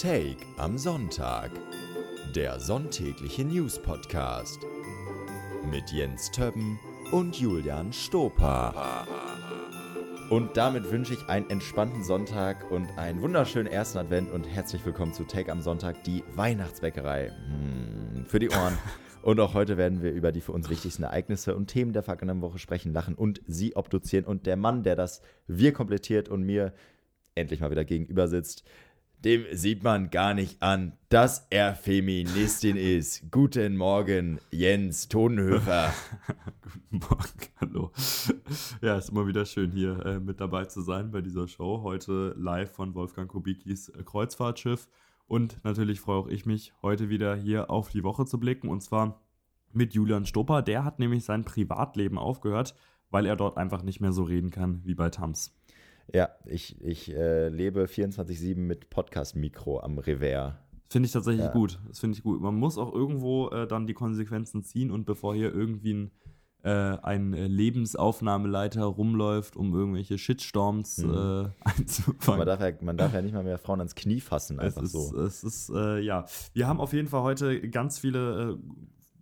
Take am Sonntag. Der sonntägliche News Podcast mit Jens Többen und Julian Stoper. Und damit wünsche ich einen entspannten Sonntag und einen wunderschönen ersten Advent und herzlich willkommen zu Take am Sonntag, die Weihnachtsbäckerei. Hm, für die Ohren. Und auch heute werden wir über die für uns wichtigsten Ereignisse und Themen der vergangenen Woche sprechen, lachen und sie obduzieren. Und der Mann, der das wir komplettiert und mir endlich mal wieder gegenüber sitzt, dem sieht man gar nicht an, dass er Feministin ist. Guten Morgen, Jens Tonhöfer. Guten Morgen, hallo. Ja, ist immer wieder schön, hier äh, mit dabei zu sein bei dieser Show. Heute live von Wolfgang Kubikis äh, Kreuzfahrtschiff. Und natürlich freue auch ich mich, heute wieder hier auf die Woche zu blicken. Und zwar mit Julian Stopper. Der hat nämlich sein Privatleben aufgehört, weil er dort einfach nicht mehr so reden kann wie bei Tams. Ja, ich, ich äh, lebe 24-7 mit Podcast-Mikro am Revers. Finde ich tatsächlich ja. gut. Das finde ich gut. Man muss auch irgendwo äh, dann die Konsequenzen ziehen und bevor hier irgendwie ein, äh, ein Lebensaufnahmeleiter rumläuft, um irgendwelche Shitstorms mhm. Äh, einzufangen. Man darf, ja, man darf ja nicht mal mehr Frauen ans Knie fassen, einfach es ist, so. Es ist, äh, ja. Wir haben auf jeden Fall heute ganz viele äh,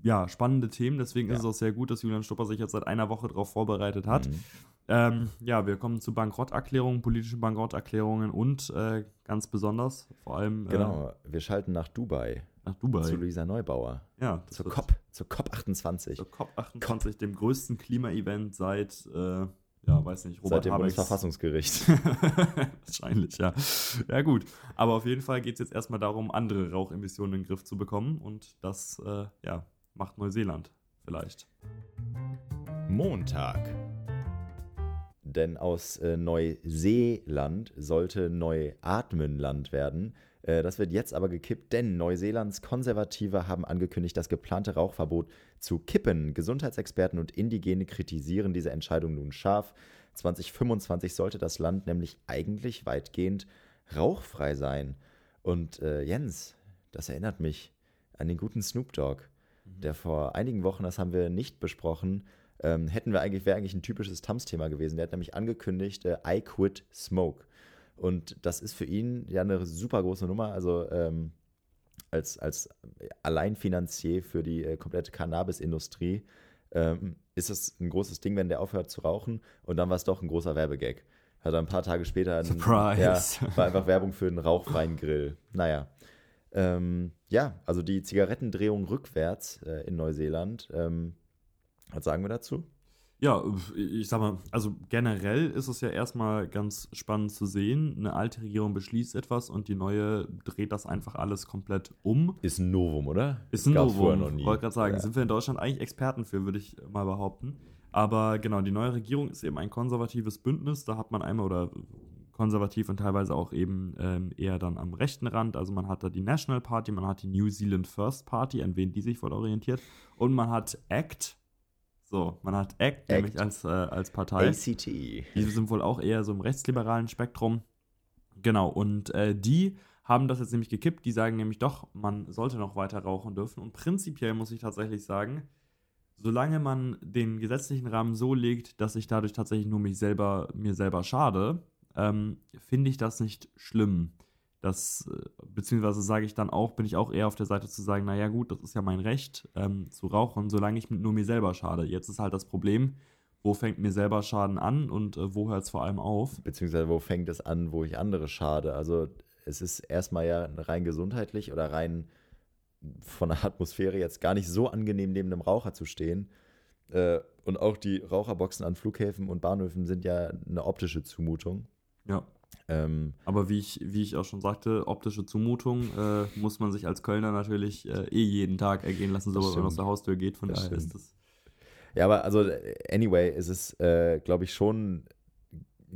ja, spannende Themen. Deswegen ja. ist es auch sehr gut, dass Julian Stopper sich jetzt seit einer Woche darauf vorbereitet hat. Mhm. Ähm, ja, wir kommen zu Bankrotterklärungen, politischen Bankrotterklärungen und äh, ganz besonders vor allem. Äh, genau, wir schalten nach Dubai. Nach Dubai. Zu Luisa Neubauer. Ja. Zur COP, zur COP 28. Zur COP 28, COP. dem größten Klimaevent seit, äh, ja, weiß nicht, Robert Seit dem Habecks. Bundesverfassungsgericht. Wahrscheinlich, ja. Ja, gut. Aber auf jeden Fall geht es jetzt erstmal darum, andere Rauchemissionen in den Griff zu bekommen und das, äh, ja, macht Neuseeland vielleicht. Montag. Denn aus äh, Neuseeland sollte Neuatmenland werden. Äh, das wird jetzt aber gekippt, denn Neuseelands Konservative haben angekündigt, das geplante Rauchverbot zu kippen. Gesundheitsexperten und Indigene kritisieren diese Entscheidung nun scharf. 2025 sollte das Land nämlich eigentlich weitgehend rauchfrei sein. Und äh, Jens, das erinnert mich an den guten Snoop Dogg, mhm. der vor einigen Wochen, das haben wir nicht besprochen, ähm, hätten wir eigentlich, wäre eigentlich ein typisches Tams-Thema gewesen. Der hat nämlich angekündigt, äh, I quit smoke. Und das ist für ihn ja eine super große Nummer. Also ähm, als, als Alleinfinanzier für die äh, komplette Cannabis-Industrie ähm, ist es ein großes Ding, wenn der aufhört zu rauchen. Und dann war es doch ein großer Werbegag. Hat er ein paar Tage später ein, Surprise. Ja, war einfach Werbung für einen rauchfreien Grill. Naja. Ähm, ja, also die Zigarettendrehung rückwärts äh, in Neuseeland ähm, was sagen wir dazu? Ja, ich sag mal, also generell ist es ja erstmal ganz spannend zu sehen. Eine alte Regierung beschließt etwas und die neue dreht das einfach alles komplett um. Ist ein Novum, oder? Ist ein Novum. Ich wollte gerade sagen, ja. sind wir in Deutschland eigentlich Experten für, würde ich mal behaupten. Aber genau, die neue Regierung ist eben ein konservatives Bündnis. Da hat man einmal oder konservativ und teilweise auch eben ähm, eher dann am rechten Rand. Also man hat da die National Party, man hat die New Zealand First Party, an wen die sich wohl orientiert. Und man hat ACT, so, man hat ACT, ACT. nämlich als, äh, als Partei. ACT. Die sind wohl auch eher so im rechtsliberalen Spektrum. Genau, und äh, die haben das jetzt nämlich gekippt. Die sagen nämlich doch, man sollte noch weiter rauchen dürfen. Und prinzipiell muss ich tatsächlich sagen, solange man den gesetzlichen Rahmen so legt, dass ich dadurch tatsächlich nur mich selber, mir selber schade, ähm, finde ich das nicht schlimm. Das, äh, beziehungsweise sage ich dann auch, bin ich auch eher auf der Seite zu sagen, naja gut, das ist ja mein Recht ähm, zu rauchen, solange ich nur mir selber schade. Jetzt ist halt das Problem, wo fängt mir selber Schaden an und äh, wo hört es vor allem auf? Beziehungsweise wo fängt es an, wo ich andere schade? Also es ist erstmal ja rein gesundheitlich oder rein von der Atmosphäre jetzt gar nicht so angenehm, neben einem Raucher zu stehen. Äh, und auch die Raucherboxen an Flughäfen und Bahnhöfen sind ja eine optische Zumutung. Ja. Ähm, Aber wie ich, wie ich auch schon sagte, optische Zumutung äh, muss man sich als Kölner natürlich äh, eh jeden Tag ergehen lassen, sobald man aus der Haustür geht. Von daher ist das. Ja, aber also, anyway, ist es, äh, glaube ich, schon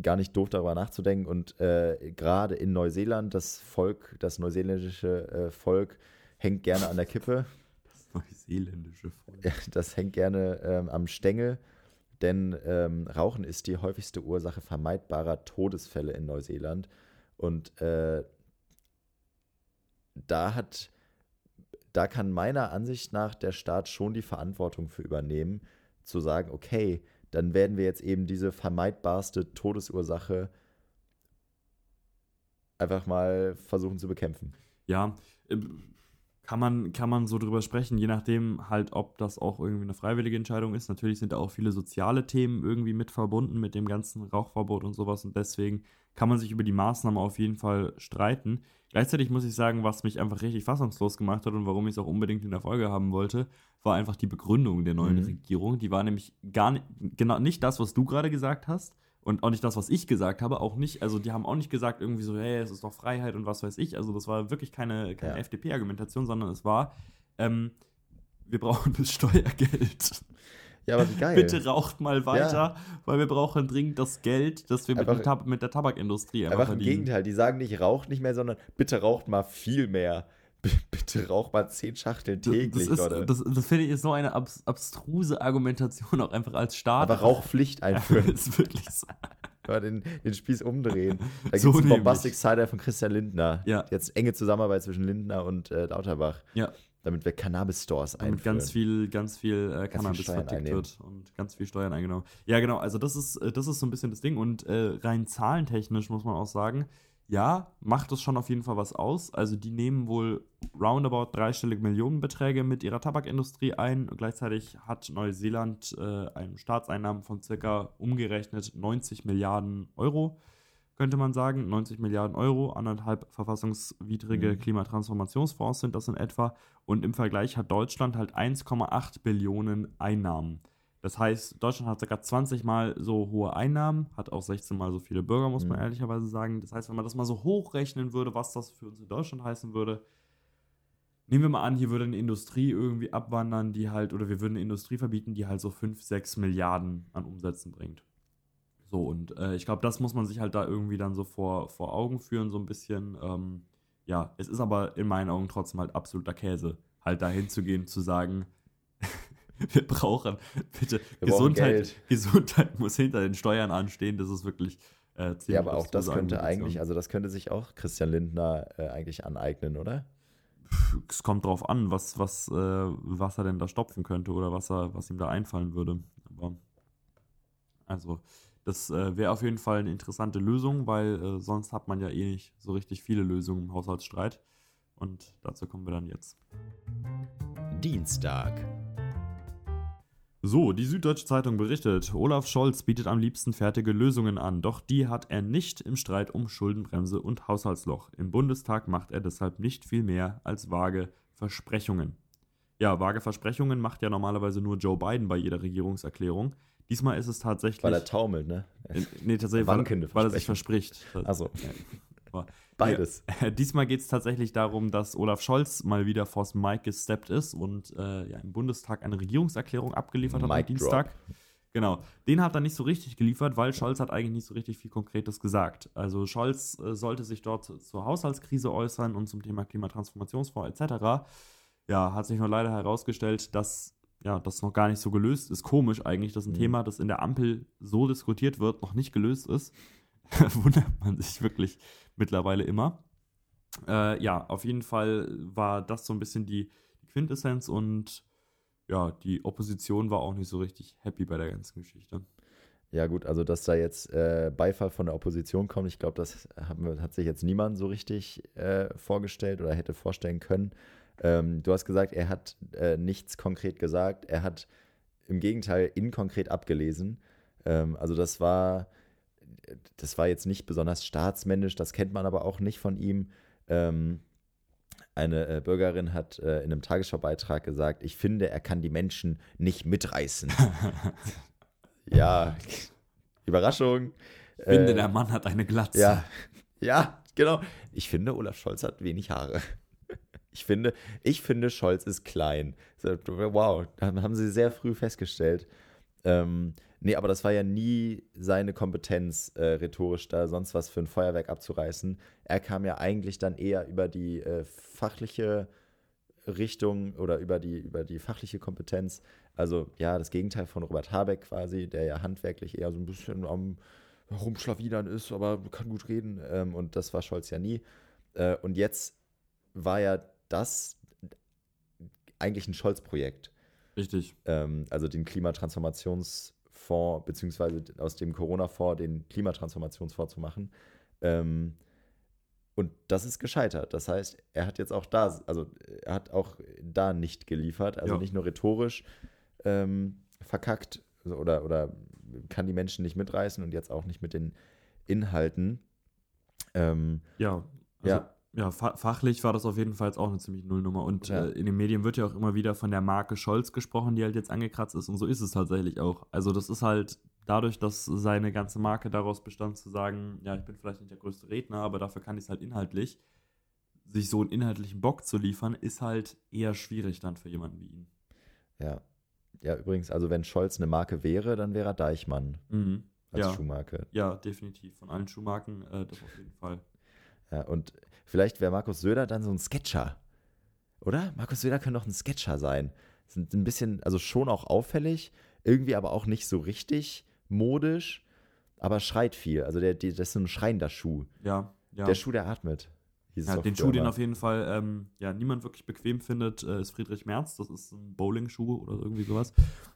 gar nicht doof darüber nachzudenken. Und äh, gerade in Neuseeland, das Volk, das neuseeländische äh, Volk hängt gerne an der Kippe. Das neuseeländische Volk. Ja, das hängt gerne ähm, am Stängel denn ähm, Rauchen ist die häufigste Ursache vermeidbarer Todesfälle in Neuseeland. Und äh, da hat, da kann meiner Ansicht nach der Staat schon die Verantwortung für übernehmen, zu sagen, okay, dann werden wir jetzt eben diese vermeidbarste Todesursache einfach mal versuchen zu bekämpfen. Ja, kann man, kann man so drüber sprechen, je nachdem halt, ob das auch irgendwie eine freiwillige Entscheidung ist. Natürlich sind da auch viele soziale Themen irgendwie mit verbunden mit dem ganzen Rauchverbot und sowas und deswegen kann man sich über die Maßnahmen auf jeden Fall streiten. Gleichzeitig muss ich sagen, was mich einfach richtig fassungslos gemacht hat und warum ich es auch unbedingt in der Folge haben wollte, war einfach die Begründung der neuen mhm. Regierung. Die war nämlich gar nicht, genau nicht das, was du gerade gesagt hast, und auch nicht das, was ich gesagt habe, auch nicht, also die haben auch nicht gesagt irgendwie so, hey, es ist doch Freiheit und was weiß ich. Also das war wirklich keine, keine ja. FDP-Argumentation, sondern es war, ähm, wir brauchen das Steuergeld. Ja, aber wie geil. Bitte raucht mal weiter, ja. weil wir brauchen dringend das Geld, das wir mit, Tab mit der Tabakindustrie einfach, einfach im Gegenteil, die sagen nicht, raucht nicht mehr, sondern bitte raucht mal viel mehr. Bitte rauch mal zehn Schachteln täglich, das, ist, das, das finde ich ist so eine abs abstruse Argumentation, auch einfach als Staat. Aber Rauchpflicht einführen. Ja, ist wirklich so. den, den Spieß umdrehen. Da gibt es einen Bombastic Cider von Christian Lindner. Ja. Jetzt enge Zusammenarbeit zwischen Lindner und äh, Lauterbach. Ja. Damit wir Cannabis-Stores einführen. Damit ganz viel, ganz viel äh, Cannabis verdickt wird und ganz viel Steuern eingenommen. Ja, genau. Also das ist, äh, das ist so ein bisschen das Ding. Und äh, rein zahlentechnisch muss man auch sagen, ja, macht das schon auf jeden Fall was aus. Also die nehmen wohl roundabout dreistellige Millionenbeträge mit ihrer Tabakindustrie ein. Und gleichzeitig hat Neuseeland äh, einen Staatseinnahmen von circa umgerechnet 90 Milliarden Euro, könnte man sagen. 90 Milliarden Euro, anderthalb verfassungswidrige mhm. Klimatransformationsfonds sind das in etwa. Und im Vergleich hat Deutschland halt 1,8 Billionen Einnahmen. Das heißt, Deutschland hat ca. 20 mal so hohe Einnahmen, hat auch 16 mal so viele Bürger, muss man mhm. ehrlicherweise sagen. Das heißt, wenn man das mal so hochrechnen würde, was das für uns in Deutschland heißen würde, nehmen wir mal an, hier würde eine Industrie irgendwie abwandern, die halt, oder wir würden eine Industrie verbieten, die halt so 5, 6 Milliarden an Umsätzen bringt. So, und äh, ich glaube, das muss man sich halt da irgendwie dann so vor, vor Augen führen, so ein bisschen. Ähm, ja, es ist aber in meinen Augen trotzdem halt absoluter Käse, halt dahin zu gehen, zu sagen, wir brauchen bitte wir Gesundheit. Brauchen Gesundheit muss hinter den Steuern anstehen. Das ist wirklich äh, ziemlich. Ja, aber auch das könnte eigentlich, also das könnte sich auch Christian Lindner äh, eigentlich aneignen, oder? Es kommt drauf an, was, was, äh, was er denn da stopfen könnte oder was, er, was ihm da einfallen würde. Aber also, das äh, wäre auf jeden Fall eine interessante Lösung, weil äh, sonst hat man ja eh nicht so richtig viele Lösungen im Haushaltsstreit. Und dazu kommen wir dann jetzt. Dienstag. So, die Süddeutsche Zeitung berichtet, Olaf Scholz bietet am liebsten fertige Lösungen an, doch die hat er nicht im Streit um Schuldenbremse und Haushaltsloch. Im Bundestag macht er deshalb nicht viel mehr als vage Versprechungen. Ja, vage Versprechungen macht ja normalerweise nur Joe Biden bei jeder Regierungserklärung. Diesmal ist es tatsächlich. Weil er taumelt, ne? Nee, tatsächlich, weil, weil er sich verspricht. Also. Beides. Ja, diesmal geht es tatsächlich darum, dass Olaf Scholz mal wieder vors Mike gesteppt ist und äh, ja, im Bundestag eine Regierungserklärung abgeliefert hat am Dienstag. Genau, den hat er nicht so richtig geliefert, weil Scholz hat eigentlich nicht so richtig viel Konkretes gesagt. Also Scholz äh, sollte sich dort zur Haushaltskrise äußern und zum Thema Klimatransformationsfonds etc. Ja, hat sich nur leider herausgestellt, dass ja, das noch gar nicht so gelöst ist. Komisch eigentlich, dass ein mhm. Thema, das in der Ampel so diskutiert wird, noch nicht gelöst ist. wundert man sich wirklich mittlerweile immer. Äh, ja, auf jeden Fall war das so ein bisschen die Quintessenz und ja, die Opposition war auch nicht so richtig happy bei der ganzen Geschichte. Ja, gut, also dass da jetzt äh, Beifall von der Opposition kommt, ich glaube, das hat, hat, sich jetzt niemand so richtig äh, vorgestellt oder hätte vorstellen können. Ähm, du hast gesagt, er hat äh, nichts konkret gesagt, er hat im Gegenteil inkonkret abgelesen. Ähm, also das war das war jetzt nicht besonders staatsmännisch, das kennt man aber auch nicht von ihm. Ähm, eine äh, Bürgerin hat äh, in einem Tagesschaubeitrag gesagt, ich finde, er kann die Menschen nicht mitreißen. ja, Überraschung. Ich finde, äh, der Mann hat eine Glatze. Ja, ja, genau. Ich finde, Olaf Scholz hat wenig Haare. Ich finde, ich finde, Scholz ist klein. Wow, haben sie sehr früh festgestellt. Ähm, Nee, aber das war ja nie seine Kompetenz, äh, rhetorisch da sonst was für ein Feuerwerk abzureißen. Er kam ja eigentlich dann eher über die äh, fachliche Richtung oder über die, über die fachliche Kompetenz. Also ja, das Gegenteil von Robert Habeck quasi, der ja handwerklich eher so ein bisschen am Rumschlawinern ist, aber kann gut reden. Ähm, und das war Scholz ja nie. Äh, und jetzt war ja das eigentlich ein Scholz-Projekt. Richtig. Ähm, also den Klimatransformations- Fonds, beziehungsweise aus dem Corona-Fonds den Klimatransformationsfonds zu machen. Ähm, Und das ist gescheitert. Das heißt, er hat jetzt auch da, also er hat auch da nicht geliefert, also Ja. nicht nur rhetorisch ähm, verkackt oder, oder kann die Menschen nicht mitreißen und jetzt auch nicht mit den Inhalten. Ähm, Ja, also, Ja. Ja. fa fachlich war das auf jeden Fall auch eine ziemlich Nullnummer. Und Ja. äh, in den Medien wird ja auch immer wieder von der Marke Scholz gesprochen, die halt jetzt angekratzt ist. Und so ist es tatsächlich auch. Also das ist halt dadurch, dass seine ganze Marke daraus bestand, zu sagen, ja, ich bin vielleicht nicht der größte Redner, aber dafür kann ich es halt inhaltlich. Sich so einen inhaltlichen Bock zu liefern, ist halt eher schwierig dann für jemanden wie ihn. ja. Ja, übrigens, also wenn Scholz eine Marke wäre, dann wäre er Deichmann Mhm. als Ja. Schuhmarke. Ja, definitiv. Von allen Schuhmarken, äh, das auf jeden Fall. Ja, und vielleicht wäre Markus Söder dann so ein Sketcher. Oder? Markus Söder könnte doch ein Sketcher sein. Sind ein bisschen, also schon auch auffällig, irgendwie aber auch nicht so richtig modisch, aber schreit viel. Also der, die, das ist so ein schreiender Schuh. Ja, ja. Der Schuh, der atmet. Ja, den Schuh, den auf jeden Fall ähm, ja, niemand wirklich bequem findet, äh, ist Friedrich Merz. Das ist ein Bowling-Schuh oder irgendwie sowas.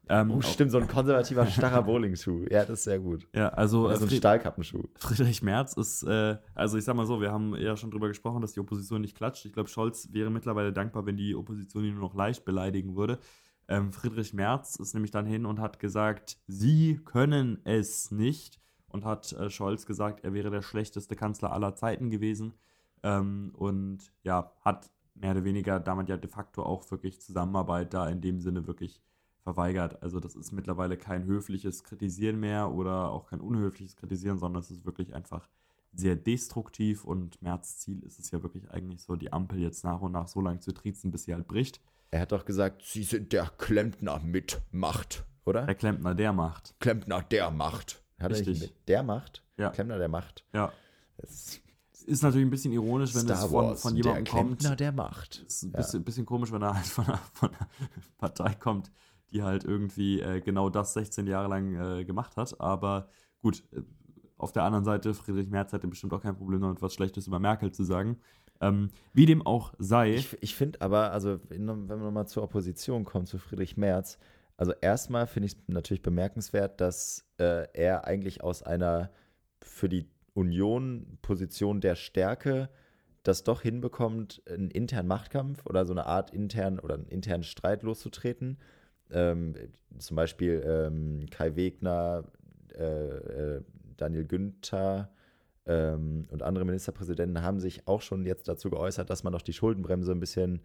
Ähm, Oh, stimmt, so ein konservativer, starrer Bowling-Schuh. Ja, das ist sehr gut. Ja, also Oder äh, so ein Stahlkappenschuh. Friedrich Merz ist, äh, also ich sag mal so, wir haben ja schon drüber gesprochen, dass die Opposition nicht klatscht. Ich glaube, Scholz wäre mittlerweile dankbar, wenn die Opposition ihn nur noch leicht beleidigen würde. Ähm, Friedrich Merz ist nämlich dann hin und hat gesagt, sie können es nicht. Und hat äh, Scholz gesagt, er wäre der schlechteste Kanzler aller Zeiten gewesen. Ähm, und ja, hat mehr oder weniger damit ja de facto auch wirklich Zusammenarbeit da in dem Sinne wirklich verweigert. Also das ist mittlerweile kein höfliches Kritisieren mehr oder auch kein unhöfliches Kritisieren, sondern es ist wirklich einfach sehr destruktiv und Merz Ziel ist es ja wirklich eigentlich so, die Ampel jetzt nach und nach so lange zu triezen, bis sie halt bricht. Er hat doch gesagt, Sie sind der Klempner mit Macht, oder? Der Klempner, der macht. Klempner der Macht. Hat er Richtig. mit der Macht? Ja. Klempner der Macht. Ja. Das Ist natürlich ein bisschen ironisch, wenn es Star von, Wars, von der jemandem kommt. Klempner der Macht. ist ein Ja. bisschen, bisschen komisch, wenn er halt von einer, von einer Partei kommt, die halt irgendwie äh, genau das 16 Jahre lang äh, gemacht hat. Aber gut, äh, auf der anderen Seite, Friedrich Merz hätte bestimmt auch kein Problem damit, was Schlechtes über Merkel zu sagen. Ähm, wie dem auch sei. Ich, ich finde aber, also wenn wenn man nochmal zur Opposition kommt, zu Friedrich Merz, also erstmal finde ich es natürlich bemerkenswert, dass äh, er eigentlich aus einer für die Union Position der Stärke das doch hinbekommt, einen internen Machtkampf oder so eine Art intern oder einen internen Streit loszutreten. Ähm, zum Beispiel ähm, Kai Wegner, äh, äh, Daniel Günther ähm, und andere Ministerpräsidenten haben sich auch schon jetzt dazu geäußert, dass man doch die Schuldenbremse ein bisschen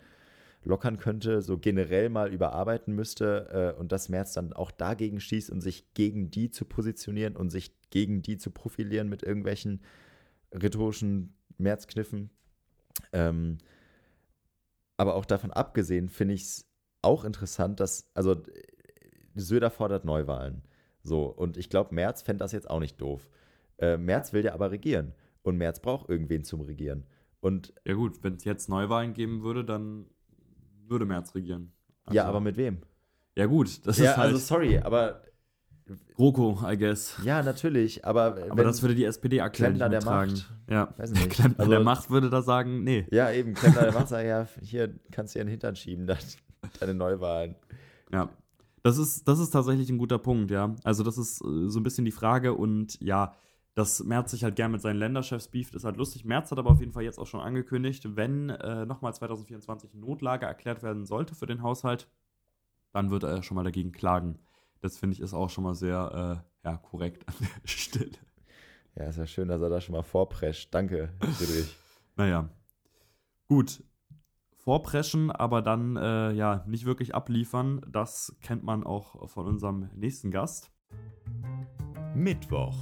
lockern könnte, so generell mal überarbeiten müsste äh, und dass Merz dann auch dagegen schießt und sich gegen die zu positionieren und sich gegen die zu profilieren mit irgendwelchen rhetorischen Märzkniffen. Ähm, aber auch davon abgesehen finde ich es auch interessant, dass, also Söder fordert Neuwahlen. So, und ich glaube, Merz fände das jetzt auch nicht doof. Äh, Merz will ja aber regieren. Und Merz braucht irgendwen zum Regieren. Und Ja gut, wenn es jetzt Neuwahlen geben würde, dann würde Merz regieren. ja, Also- aber mit wem? Ja gut, das ja, ist halt also sorry, aber GroKo, I guess. ja, natürlich, aber, Aber das würde die SPD aktuell nicht Klempner der. Macht. Ja, weiß nicht. Klempner Also- der Macht würde da sagen, nee. Ja, eben, Klempner der Macht sagt, ja, hier kannst du dir in den Hintern schieben, dann, deine Neuwahlen. Ja. Das ist, das ist tatsächlich ein guter Punkt, ja. Also, das ist äh, so ein bisschen die Frage und ja, dass Merz sich halt gern mit seinen Länderchefs beeft, ist halt lustig. Merz hat aber auf jeden Fall jetzt auch schon angekündigt, wenn äh, nochmal 2024 Notlage erklärt werden sollte für den Haushalt, dann wird er schon mal dagegen klagen. Das finde ich ist auch schon mal sehr äh, ja, korrekt an der Stelle. Ja, ist ja schön, dass er da schon mal vorprescht. Danke, Friedrich. Naja. Gut. Vorpreschen, aber dann äh, ja nicht wirklich abliefern, das kennt man auch von unserem nächsten Gast. Mittwoch.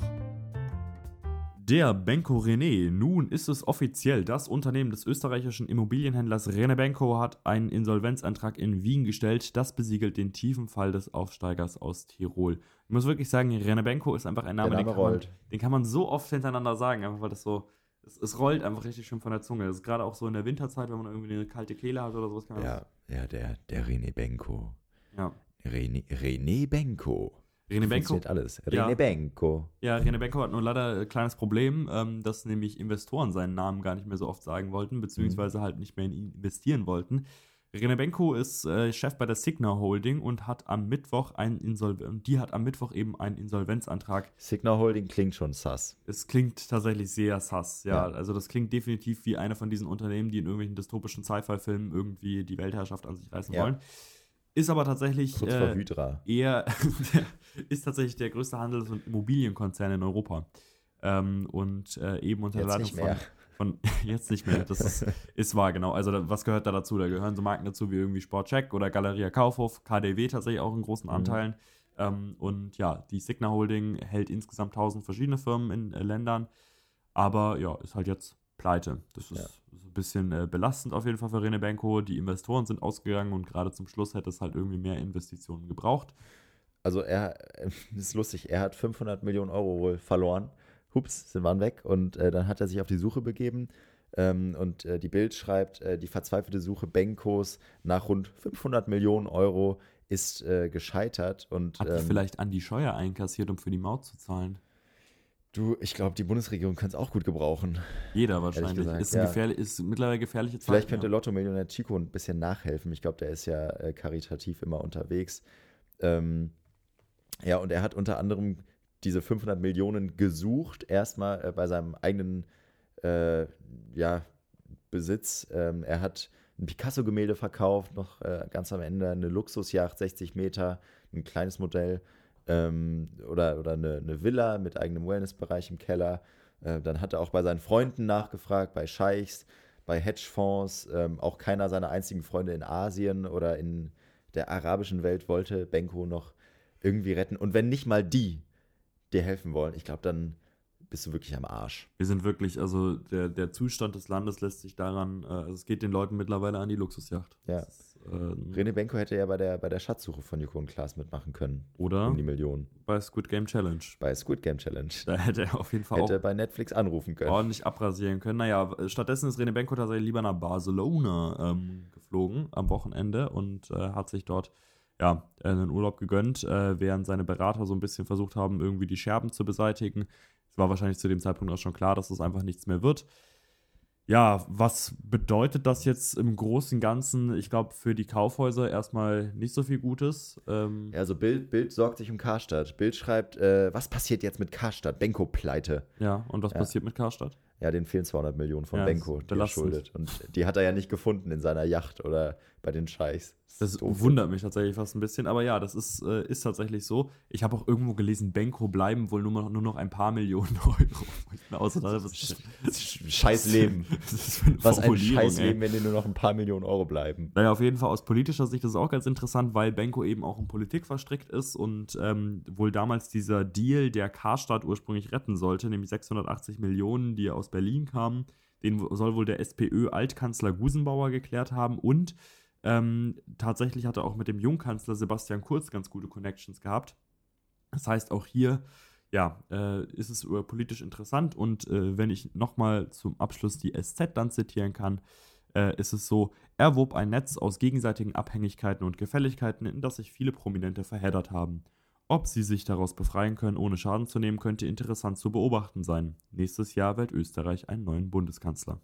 Der Benko René. Nun ist es offiziell. Das Unternehmen des österreichischen Immobilienhändlers René Benko hat einen Insolvenzantrag in Wien gestellt. Das besiegelt den tiefen Fall des Aufsteigers aus Tirol. Ich muss wirklich sagen, René Benko ist einfach ein Name, Der den, Name kann man, den kann man so oft hintereinander sagen, einfach weil das so. Es, es rollt einfach richtig schön von der Zunge. Das ist gerade auch so in der Winterzeit, wenn man irgendwie eine kalte Kehle hat oder sowas. Kann man Ja, ja, der, der René Benko. ja. René, René Benko. René Benko, alles. Ja. René Benko. Ja, René Benko hat nur leider ein kleines Problem, ähm, dass nämlich Investoren seinen Namen gar nicht mehr so oft sagen wollten, beziehungsweise halt nicht mehr in ihn investieren wollten. René Benko ist äh, Chef bei der Signa Holding und hat am Mittwoch einen Insolvenz, die hat am Mittwoch eben einen Insolvenzantrag. Signa Holding klingt schon sass. Es klingt tatsächlich sehr sass, ja. Ja. Also das klingt definitiv wie einer von diesen Unternehmen, die in irgendwelchen dystopischen Sci-Fi-Filmen irgendwie die Weltherrschaft an sich reißen Ja. wollen. Ist aber tatsächlich äh, eher ist tatsächlich der größte Handels- und Immobilienkonzern in Europa. Ähm, und äh, eben unter der Leitung von, von jetzt nicht mehr. Das ist, ist wahr, genau. Also da, was gehört da dazu? Da gehören so Marken dazu wie irgendwie Sportcheck oder Galeria Kaufhof, KDW tatsächlich auch in großen Mhm. Anteilen. Ähm, und ja, die Signa Holding hält insgesamt 1000 verschiedene Firmen in äh, Ländern, aber ja, ist halt jetzt pleite. Das ist Ja. so ein bisschen äh, belastend auf jeden Fall für Rene Benko. Die Investoren sind ausgegangen und gerade zum Schluss hätte es halt irgendwie mehr Investitionen gebraucht. Also er, ist lustig, er hat 500 Millionen Euro wohl verloren. Hups, sind waren weg. Und äh, dann hat er sich auf die Suche begeben. Ähm, und äh, die Bild schreibt, äh, die verzweifelte Suche Benkos nach rund 500 Millionen Euro ist äh, gescheitert. Und Hat ähm, vielleicht an die Steuer einkassiert, um für die Maut zu zahlen? Du, ich glaube, die Bundesregierung könnte es auch gut gebrauchen. Jeder wahrscheinlich. ist, ja. gefährlich, ist mittlerweile gefährliche Zeit. Vielleicht könnte ja. Lotto-Millionär Chico ein bisschen nachhelfen. Ich glaube, der ist ja äh, karitativ immer unterwegs. Ähm, ja, und er hat unter anderem diese 500 Millionen gesucht, erstmal äh, bei seinem eigenen äh, ja, Besitz. Ähm, er hat ein Picasso-Gemälde verkauft, noch äh, ganz am Ende eine Luxusjacht, 60 Meter, ein kleines Modell ähm, oder, oder eine, eine Villa mit eigenem Wellnessbereich im Keller. Äh, dann hat er auch bei seinen Freunden nachgefragt, bei Scheichs, bei Hedgefonds. Ähm, auch keiner seiner einzigen Freunde in Asien oder in der arabischen Welt wollte Benko noch irgendwie retten. Und wenn nicht mal die dir helfen wollen, ich glaube, dann bist du wirklich am Arsch. Wir sind wirklich, also der, der Zustand des Landes lässt sich daran, äh, also es geht den Leuten mittlerweile an die Luxusjacht. Ja. Das ist, ähm, René Benko hätte ja bei der, bei der Schatzsuche von Joko und Klaas mitmachen können. oder Um die Millionen. bei Squid Game Challenge. Bei Squid Game Challenge. Da hätte er auf jeden Fall Hätte auch bei Netflix anrufen können. ordentlich abrasieren können. Naja, stattdessen ist René Benko tatsächlich lieber nach Barcelona ähm, geflogen am Wochenende und äh, hat sich dort ja, einen Urlaub gegönnt, äh, während seine Berater so ein bisschen versucht haben, irgendwie die Scherben zu beseitigen. Es war wahrscheinlich zu dem Zeitpunkt auch schon klar, dass das einfach nichts mehr wird. Ja, was bedeutet das jetzt im Großen und Ganzen? Ich glaube, für die Kaufhäuser erstmal nicht so viel Gutes. Ähm, also Bild, Bild sorgt sich um Karstadt. Bild schreibt, äh, was passiert jetzt mit Karstadt? Benko pleite. ja, und was Ja. passiert mit Karstadt? Ja, den fehlen 200 Millionen von Ja, Benko, er belastend. schuldet. Und die hat er ja nicht gefunden in seiner Yacht oder bei den Scheichs. Das doof. wundert mich tatsächlich fast ein bisschen, aber ja, das ist, äh, ist tatsächlich so. Ich habe auch irgendwo gelesen, Benko bleiben wohl nur noch, nur noch ein paar Millionen Euro. Außer was, Scheiß Leben. Was das ein Scheiß? Leben, wenn dir nur noch ein paar Millionen Euro bleiben. Naja, auf jeden Fall aus politischer Sicht ist es auch ganz interessant, weil Benko eben auch in Politik verstrickt ist und ähm, wohl damals dieser Deal, der Karstadt ursprünglich retten sollte, nämlich 680 Millionen, die aus Berlin kamen, den soll wohl der SPÖ-Altkanzler Gusenbauer geklärt haben und ähm, tatsächlich hat er auch mit dem Jungkanzler Sebastian Kurz ganz gute Connections gehabt. Das heißt, auch hier ja, äh, ist es äh, politisch interessant und äh, wenn ich nochmal zum Abschluss die SZ dann zitieren kann, äh, ist es so, er wob ein Netz aus gegenseitigen Abhängigkeiten und Gefälligkeiten, in das sich viele Prominente verheddert haben. Ob sie sich daraus befreien können, ohne Schaden zu nehmen, könnte interessant zu beobachten sein. Nächstes Jahr wählt Österreich einen neuen Bundeskanzler.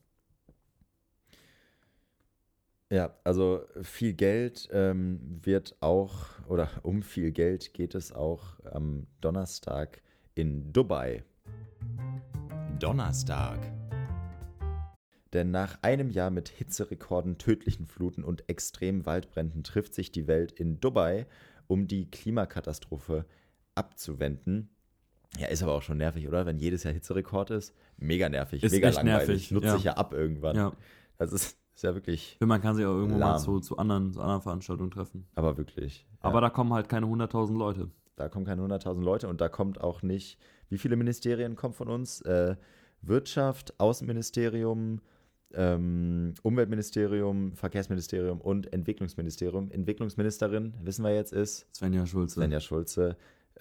Ja, also viel Geld ähm, wird auch, oder um viel Geld geht es auch am Donnerstag in Dubai. Donnerstag. Denn nach einem Jahr mit Hitzerekorden, tödlichen Fluten und extremen Waldbränden trifft sich die Welt in Dubai, um die Klimakatastrophe abzuwenden. Ja, ist aber auch schon nervig, oder? Wenn jedes Jahr Hitzerekord ist. Mega nervig, Ist mega langweilig. nervig, Nutzt ja. sich ja ab irgendwann. Ja, Das ist, ist ja wirklich, man kann sich auch irgendwo mal Lahm. zu, zu, anderen, zu anderen Veranstaltungen treffen. aber wirklich. Ja. Aber da kommen halt keine 100.000 Leute. Da kommen keine 100.000 Leute und da kommt auch nicht, wie viele Ministerien kommen von uns? Äh, Wirtschaft, Außenministerium, ähm, Umweltministerium, Verkehrsministerium und Entwicklungsministerium. Entwicklungsministerin, wissen wir jetzt, ist Svenja Schulze. Svenja Schulze.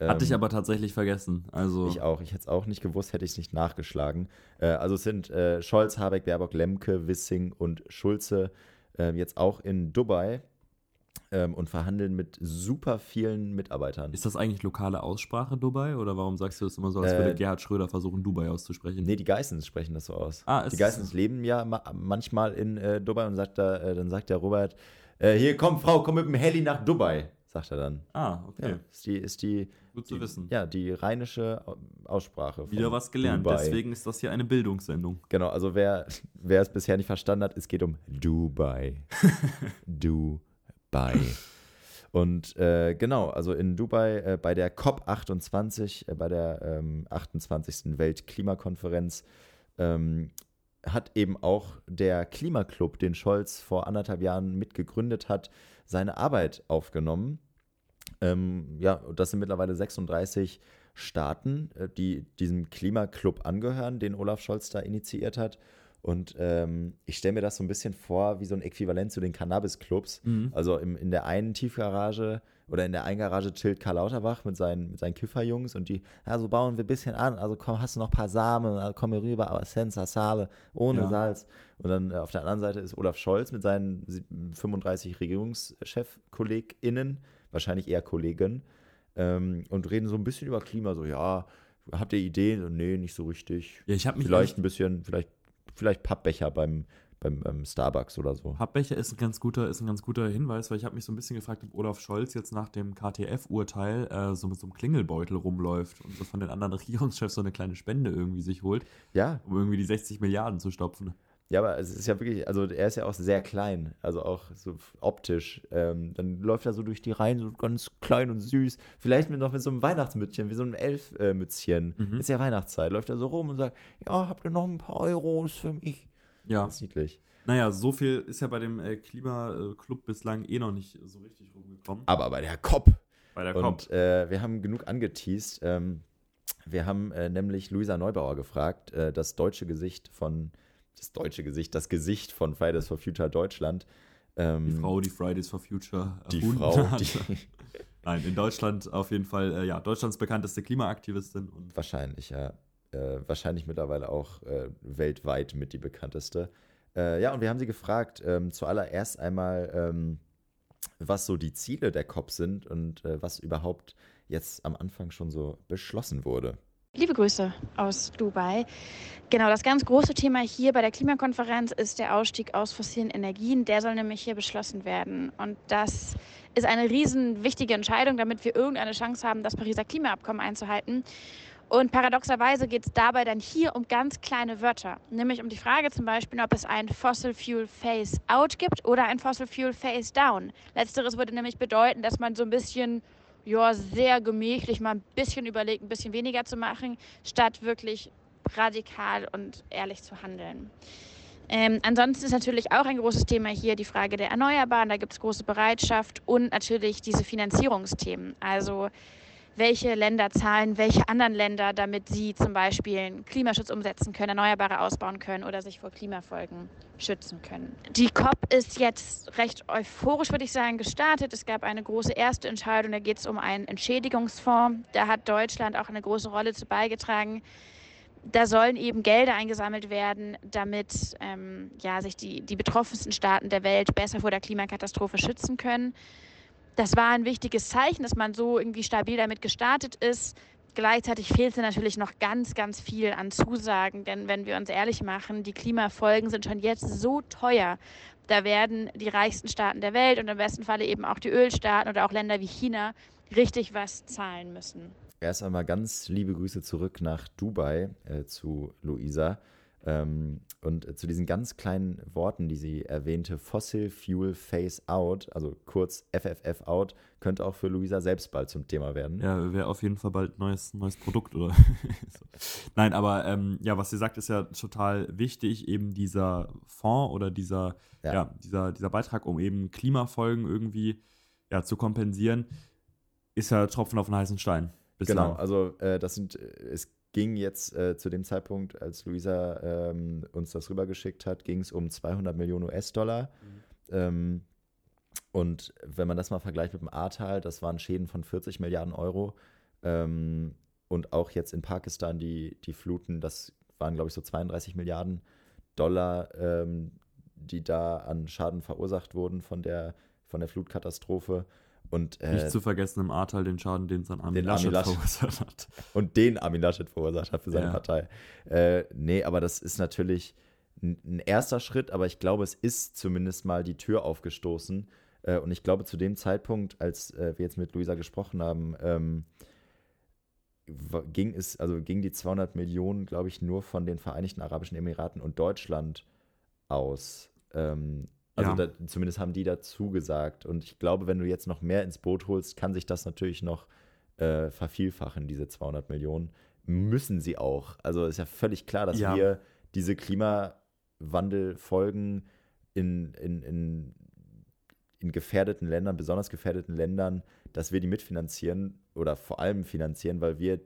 Hatte ich Ähm, aber tatsächlich vergessen. Also, Ich auch. Ich hätte es auch nicht gewusst, hätte ich es nicht nachgeschlagen. Äh, also es sind äh, Scholz, Habeck, Baerbock, Lemke, Wissing und Schulze äh, jetzt auch in Dubai ähm, und verhandeln mit super vielen Mitarbeitern. ist das eigentlich lokale Aussprache Dubai? Oder warum sagst du das immer so, als Äh, würde Gerhard Schröder versuchen, Dubai auszusprechen? Nee, die Geissens sprechen das so aus. Ah, die Geissens leben ja ma manchmal in äh, Dubai und sagt da, äh, dann sagt der Robert, hier, komm, Frau, komm mit dem Heli nach Dubai, sagt er dann. Ah, okay. Ja, ist die, ist die, Gut zu die, wissen. Ja, die rheinische Aussprache. Wieder was gelernt. Dubai. Deswegen ist das hier eine Bildungssendung. Genau, also wer, wer es bisher nicht verstanden hat, es geht um Dubai. Dubai. Und äh, genau, also in Dubai äh, bei der COP28, äh, bei der ähm, 28. Weltklimakonferenz, ähm, hat eben auch der Klimaclub, den Scholz vor anderthalb Jahren mitgegründet hat, seine Arbeit aufgenommen. Ähm, ja, das sind mittlerweile 36 Staaten, äh, die diesem Klimaclub angehören, den Olaf Scholz da initiiert hat. Und ähm, ich stelle mir das so ein bisschen vor wie so ein Äquivalent zu den Cannabis-Clubs. Mhm. Also im, in der einen Tiefgarage oder in der einen Garage chillt Karl Lauterbach mit seinen, mit seinen Kifferjungs und die, ja, so bauen wir ein bisschen an. Also komm, hast du noch ein paar Samen, also komm hier rüber, aber Senza Sale, ohne Ja. Salz. Und dann äh, auf der anderen Seite ist Olaf Scholz mit seinen sie- 35 Regierungschef-KollegInnen, wahrscheinlich eher Kollegen, ähm, und reden so ein bisschen über Klima, so, ja, habt ihr Ideen? Nee, nicht so richtig. Ja, ich habe mich Vielleicht ein bisschen, vielleicht, vielleicht Pappbecher beim, beim, beim Starbucks oder so. Pappbecher ist ein ganz guter, ist ein ganz guter Hinweis, weil ich habe mich so ein bisschen gefragt, ob Olaf Scholz jetzt nach dem KTF-Urteil äh, so mit so einem Klingelbeutel rumläuft und so von den anderen Regierungschefs so eine kleine Spende irgendwie sich holt, Ja, um irgendwie die 60 Milliarden zu stopfen. Ja, aber es ist ja wirklich, also er ist ja auch sehr klein, also auch so optisch. Ähm, dann läuft er so durch die Reihen, so ganz klein und süß. Vielleicht mit noch mit so einem Weihnachtsmützchen, wie so einem Elfmützchen. Mhm. Ist ja Weihnachtszeit. Läuft er so rum und sagt, ja, habt ihr noch ein paar Euros für mich? Ja, Das ist niedlich. naja, so viel ist ja bei dem äh, Klimaclub bislang eh noch nicht so richtig rumgekommen. Aber bei der COP. Bei der Und COP. äh, wir haben genug angeteased. Ähm, wir haben äh, nämlich Luisa Neubauer gefragt, äh, das deutsche Gesicht von, das deutsche Gesicht, das Gesicht von Fridays for Future Deutschland. Ähm, Die Frau, die Fridays for Future die Frau, die, Nein, in Deutschland auf jeden Fall, äh, ja, Deutschlands bekannteste Klimaaktivistin und Wahrscheinlich, ja. Äh, wahrscheinlich mittlerweile auch äh, weltweit mit die bekannteste. Äh, ja, und wir haben sie gefragt, ähm, zuallererst einmal, ähm, was so die Ziele der COP sind und äh, was überhaupt jetzt am Anfang schon so beschlossen wurde. Liebe Grüße aus Dubai. Genau, das ganz große Thema hier bei der Klimakonferenz ist der Ausstieg aus fossilen Energien. Der soll nämlich hier beschlossen werden. Und das ist eine riesen wichtige Entscheidung, damit wir irgendeine Chance haben, das Pariser Klimaabkommen einzuhalten. Und paradoxerweise geht es dabei dann hier um ganz kleine Wörter, nämlich um die Frage zum Beispiel, ob es ein Fossil Fuel Phase Out gibt oder ein Fossil Fuel Phase Down. Letzteres würde nämlich bedeuten, dass man so ein bisschen ja, sehr gemächlich mal ein bisschen überlegt, ein bisschen weniger zu machen, statt wirklich radikal und ehrlich zu handeln. Ähm, ansonsten ist natürlich auch ein großes Thema hier die Frage der Erneuerbaren. Da gibt es große Bereitschaft und natürlich diese Finanzierungsthemen. Also welche Länder zahlen welche anderen Länder, damit sie zum Beispiel Klimaschutz umsetzen können, Erneuerbare ausbauen können oder sich vor Klimafolgen schützen können. Die COP ist jetzt recht euphorisch, würde ich sagen, gestartet. Es gab eine große erste Entscheidung, da geht es um einen Entschädigungsfonds. Da hat Deutschland auch eine große Rolle zu beigetragen. Da sollen eben Gelder eingesammelt werden, damit ähm, ja, sich die, die betroffensten Staaten der Welt besser vor der Klimakatastrophe schützen können. Das war ein wichtiges Zeichen, dass man so irgendwie stabil damit gestartet ist. Gleichzeitig fehlte natürlich noch ganz, ganz viel an Zusagen, denn wenn wir uns ehrlich machen, die Klimafolgen sind schon jetzt so teuer. Da werden die reichsten Staaten der Welt und im besten Falle eben auch die Ölstaaten oder auch Länder wie China richtig was zahlen müssen. Erst einmal ganz liebe Grüße zurück nach Dubai äh, zu Luisa. Ähm, und äh, zu diesen ganz kleinen Worten, die sie erwähnte, Fossil Fuel Phase Out, also kurz FFF Out, könnte auch für Luisa selbst bald zum Thema werden. Ja, wäre auf jeden Fall bald neues neues Produkt oder. Nein, aber ähm, ja, was sie sagt, ist ja total wichtig, eben dieser Fonds oder dieser, ja. Ja. dieser, dieser Beitrag, um eben Klimafolgen irgendwie ja, zu kompensieren, ist ja Tropfen auf den heißen Stein. Genau, bislang. also äh, das sind, äh, es ging jetzt äh, zu dem Zeitpunkt, als Luisa ähm, uns das rübergeschickt hat, ging es um 200 Millionen US-Dollar. Ähm, und wenn man das mal vergleicht mit dem Ahrtal, das waren Schäden von 40 Milliarden Euro. Ähm, und auch jetzt in Pakistan die, die Fluten, das waren, glaube ich, so 32 Milliarden Dollar, ähm, die da an Schaden verursacht wurden von der, von der Flutkatastrophe. Und, äh, Nicht zu vergessen im Ahrtal den Schaden, den es an Armin Den Armin Laschet Laschet. verursacht hat. und den Armin Laschet verursacht hat für seine Ja. Partei. Äh, nee, aber das ist natürlich, ein erster Schritt, aber ich glaube, es ist zumindest mal die Tür aufgestoßen. Äh, und ich glaube, zu dem Zeitpunkt, als äh, wir jetzt mit Luisa gesprochen haben, ähm, ging es, also ging die 200 Millionen, glaube ich, nur von den Vereinigten Arabischen Emiraten und Deutschland aus. Ähm, also Ja. da, zumindest haben die dazu gesagt. Und ich glaube, wenn du jetzt noch mehr ins Boot holst, kann sich das natürlich noch äh, vervielfachen, diese 200 Millionen. Müssen sie auch. Also ist ja völlig klar, dass Ja. wir diese Klimawandelfolgen in, in, in, in gefährdeten Ländern, besonders gefährdeten Ländern, dass wir die mitfinanzieren oder vor allem finanzieren, weil wir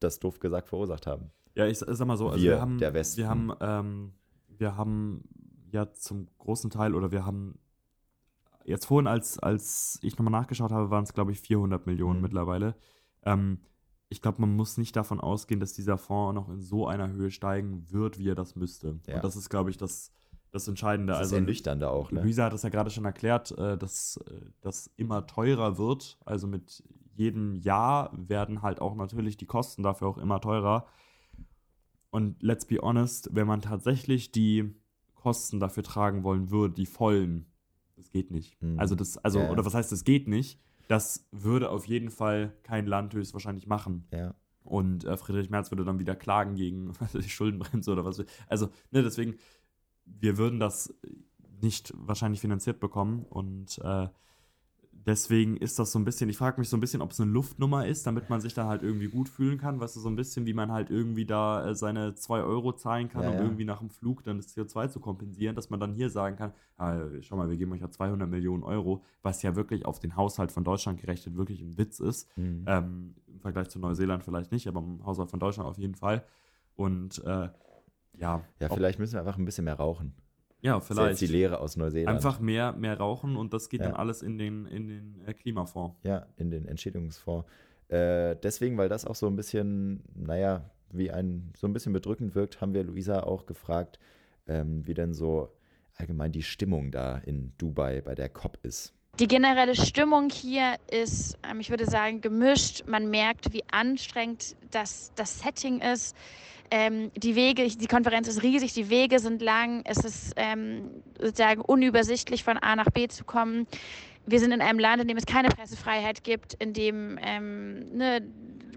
das doof gesagt verursacht haben. Ja, ich sag mal so, also Wir, wir, haben, der Westen. wir haben, ähm, wir haben ja zum großen Teil oder wir haben jetzt vorhin, als, als ich nochmal nachgeschaut habe, waren es glaube ich 400 Millionen Mhm. mittlerweile. Ähm, ich glaube, man muss nicht davon ausgehen, dass dieser Fonds noch in so einer Höhe steigen wird, wie er das müsste. Ja. Und das ist, glaube ich, das, das Entscheidende. Das also ist ernüchternd auch, ne? Luisa hat das ja gerade schon erklärt, äh, dass äh, das immer teurer wird. Also mit jedem Jahr werden halt auch natürlich die Kosten dafür auch immer teurer. Und let's be honest, wenn man tatsächlich die Kosten dafür tragen wollen würde, die vollen, das geht nicht. Mhm. Also das, also, Ja, oder was heißt, das geht nicht? Das würde auf jeden Fall kein Land höchstwahrscheinlich machen. Ja. Und äh, Friedrich Merz würde dann wieder klagen gegen ich, Schuldenbremse oder was. Also, ne, deswegen, wir würden das nicht wahrscheinlich finanziert bekommen. Und äh, deswegen ist das so ein bisschen, ich frage mich so ein bisschen, ob es eine Luftnummer ist, damit man sich da halt irgendwie gut fühlen kann. Weißt du, so ein bisschen, wie man halt irgendwie da äh, seine 2 Euro zahlen kann, Ja, um ja. irgendwie nach dem Flug dann das CO2 zu kompensieren, dass man dann hier sagen kann, ah, schau mal, wir geben euch ja 200 Millionen Euro, was ja wirklich auf den Haushalt von Deutschland gerechnet wirklich ein Witz ist. Mhm. Ähm, Im Vergleich zu Neuseeland vielleicht nicht, aber im Haushalt von Deutschland auf jeden Fall. Und äh, ja, ja, vielleicht müssen wir einfach ein bisschen mehr rauchen. Ja, Das ist vielleicht. jetzt die Lehre aus Neuseeland. Einfach mehr, mehr rauchen und das geht Ja. dann alles in den, in den äh, Klimafonds. Ja, in den Entschädigungsfonds. Äh, deswegen, weil das auch so ein bisschen, naja, wie ein, so ein bisschen bedrückend wirkt, haben wir Luisa auch gefragt, ähm, wie denn so allgemein die Stimmung da in Dubai bei der COP ist. Die generelle Stimmung hier ist, ähm, ich würde sagen, gemischt. Man merkt, wie anstrengend das, das Setting ist. Ähm, die Wege, die Konferenz ist riesig, die Wege sind lang, es ist ähm, sozusagen unübersichtlich von A nach B zu kommen. Wir sind in einem Land, in dem es keine Pressefreiheit gibt, in dem ähm, ne,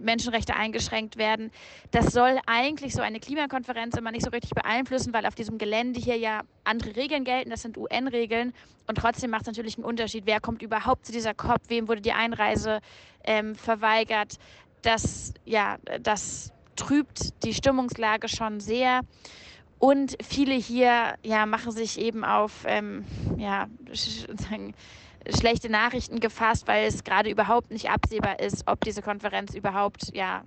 Menschenrechte eingeschränkt werden. Das soll eigentlich so eine Klimakonferenz immer nicht so richtig beeinflussen, weil auf diesem Gelände hier ja andere Regeln gelten. Das sind UN-Regeln. Und trotzdem macht es natürlich einen Unterschied, wer kommt überhaupt zu dieser COP, wem wurde die Einreise ähm, verweigert. Das, ja, das trübt die Stimmungslage schon sehr. Und viele hier ja, machen sich eben auf ähm, ja, sch sagen, schlechte Nachrichten gefasst, weil es gerade überhaupt nicht absehbar ist, ob diese Konferenz überhaupt ja,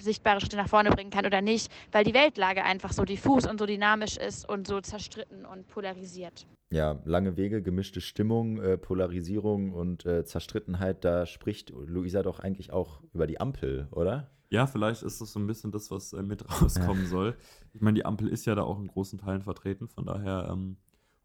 sichtbare Schritte nach vorne bringen kann oder nicht, weil die Weltlage einfach so diffus und so dynamisch ist und so zerstritten und polarisiert. Ja, lange Wege, gemischte Stimmung, äh, Polarisierung und äh, Zerstrittenheit, da spricht Luisa doch eigentlich auch über die Ampel, oder? Ja, vielleicht ist das so ein bisschen das, was äh, mit rauskommen soll. Ich meine, die Ampel ist ja da auch in großen Teilen vertreten, von daher, ähm,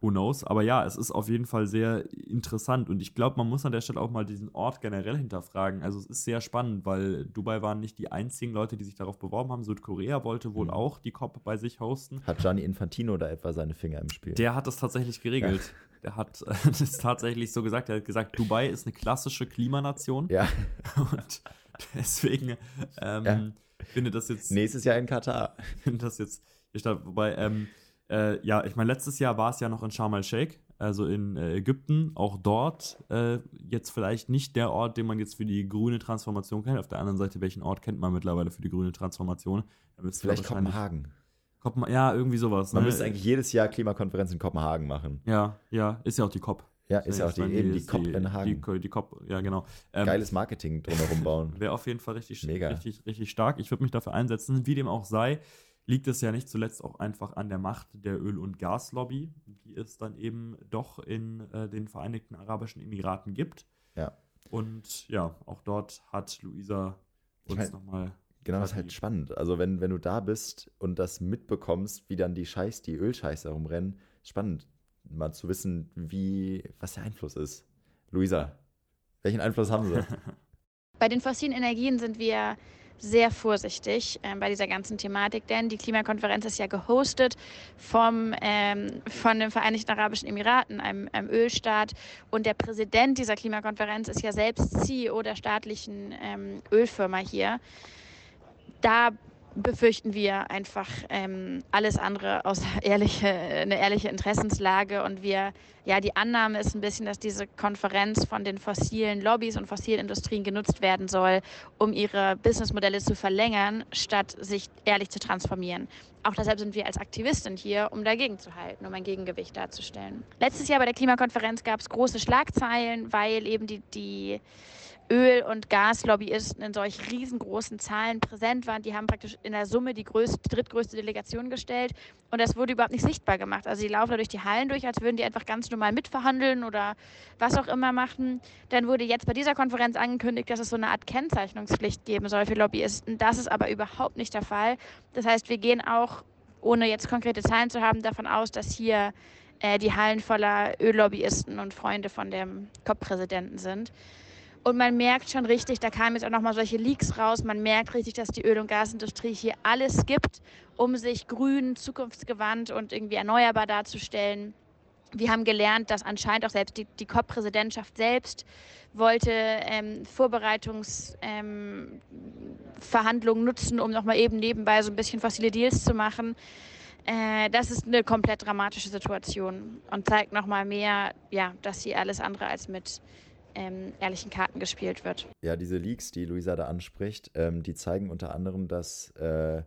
who knows. Aber ja, es ist auf jeden Fall sehr interessant und ich glaube, man muss an der Stelle auch mal diesen Ort generell hinterfragen. Also es ist sehr spannend, weil Dubai waren nicht die einzigen Leute, die sich darauf beworben haben. Südkorea wollte wohl Mhm. auch die COP bei sich hosten. Hat Gianni Infantino da etwa seine Finger im Spiel? Der hat das tatsächlich geregelt. Der hat das tatsächlich so gesagt. Er hat gesagt, Dubai ist eine klassische Klimanation. ja, Und deswegen ähm, Ja. finde das jetzt, nächstes Jahr in Katar. finde das jetzt, hier statt, wobei, ähm, äh, ja, ich meine, letztes Jahr war es ja noch in Sharm el-Sheikh, also in äh, Ägypten, auch dort äh, jetzt vielleicht nicht der Ort, den man jetzt für die grüne Transformation kennt. Auf der anderen Seite, welchen Ort kennt man mittlerweile für die grüne Transformation? Vielleicht Kopenhagen. Kopenha- ja, irgendwie sowas. Man ne? müsste eigentlich jedes Jahr Klimakonferenz in Kopenhagen machen. Ja, ja, ist ja auch die COP. Ja, ist ja auch die, Ich eben die ist COP in Hagen. Die, die COP, ja, genau. Ähm, Geiles Marketing drumherum bauen. Wäre auf jeden Fall richtig, Mega. richtig, richtig stark. Ich würde mich dafür einsetzen. Wie dem auch sei, liegt es ja nicht zuletzt auch einfach an der Macht der Öl- und Gaslobby, die es dann eben doch in äh, den Vereinigten Arabischen Emiraten gibt. Ja. Und ja, auch dort hat Luisa Ich uns mein- nochmal. Genau, das ist halt spannend. Also wenn, wenn du da bist und das mitbekommst, wie dann die Scheiß, die Ölscheiß herumrennen, spannend, mal zu wissen, wie, was der Einfluss ist. Luisa, welchen Einfluss haben sie? Bei den fossilen Energien sind wir sehr vorsichtig äh, bei dieser ganzen Thematik, denn die Klimakonferenz ist ja gehostet vom, ähm, von den Vereinigten Arabischen Emiraten, einem, einem, Ölstaat. Und der Präsident dieser Klimakonferenz ist ja selbst CEO der staatlichen ähm, Ölfirma hier. Da befürchten wir einfach ähm, alles andere außer ehrliche, eine ehrliche Interessenslage. Und wir, ja, die Annahme ist ein bisschen, dass diese Konferenz von den fossilen Lobbys und fossilen Industrien genutzt werden soll, um ihre Businessmodelle zu verlängern, statt sich ehrlich zu transformieren. Auch deshalb sind wir als Aktivistin hier, um dagegen zu halten, um ein Gegengewicht darzustellen. Letztes Jahr bei der Klimakonferenz gab es große Schlagzeilen, weil eben die, die Öl- und Gaslobbyisten in solch riesengroßen Zahlen präsent waren. Die haben praktisch in der Summe die, größte, drittgrößte Delegation gestellt und das wurde überhaupt nicht sichtbar gemacht. Also die laufen da durch die Hallen durch, als würden die einfach ganz normal mitverhandeln oder was auch immer machen. Dann wurde jetzt bei dieser Konferenz angekündigt, dass es so eine Art Kennzeichnungspflicht geben soll für Lobbyisten. Das ist aber überhaupt nicht der Fall. Das heißt, wir gehen auch, ohne jetzt konkrete Zahlen zu haben, davon aus, dass hier äh, die Hallen voller Öllobbyisten und Freunde von dem COP-Präsidenten sind. Und man merkt schon richtig, da kamen jetzt auch nochmal solche Leaks raus, man merkt richtig, dass die Öl- und Gasindustrie hier alles gibt, um sich grün, zukunftsgewandt und irgendwie erneuerbar darzustellen. Wir haben gelernt, dass anscheinend auch selbst die, die COP-Präsidentschaft selbst wollte ähm, Vorbereitungsverhandlungen ähm, nutzen, um nochmal eben nebenbei so ein bisschen fossile Deals zu machen. Äh, das ist eine komplett dramatische Situation und zeigt nochmal mehr, ja, dass hier alles andere als mit ähm, ehrlichen Karten gespielt wird. Ja, diese Leaks, die Luisa da anspricht, ähm, die zeigen unter anderem, dass, äh,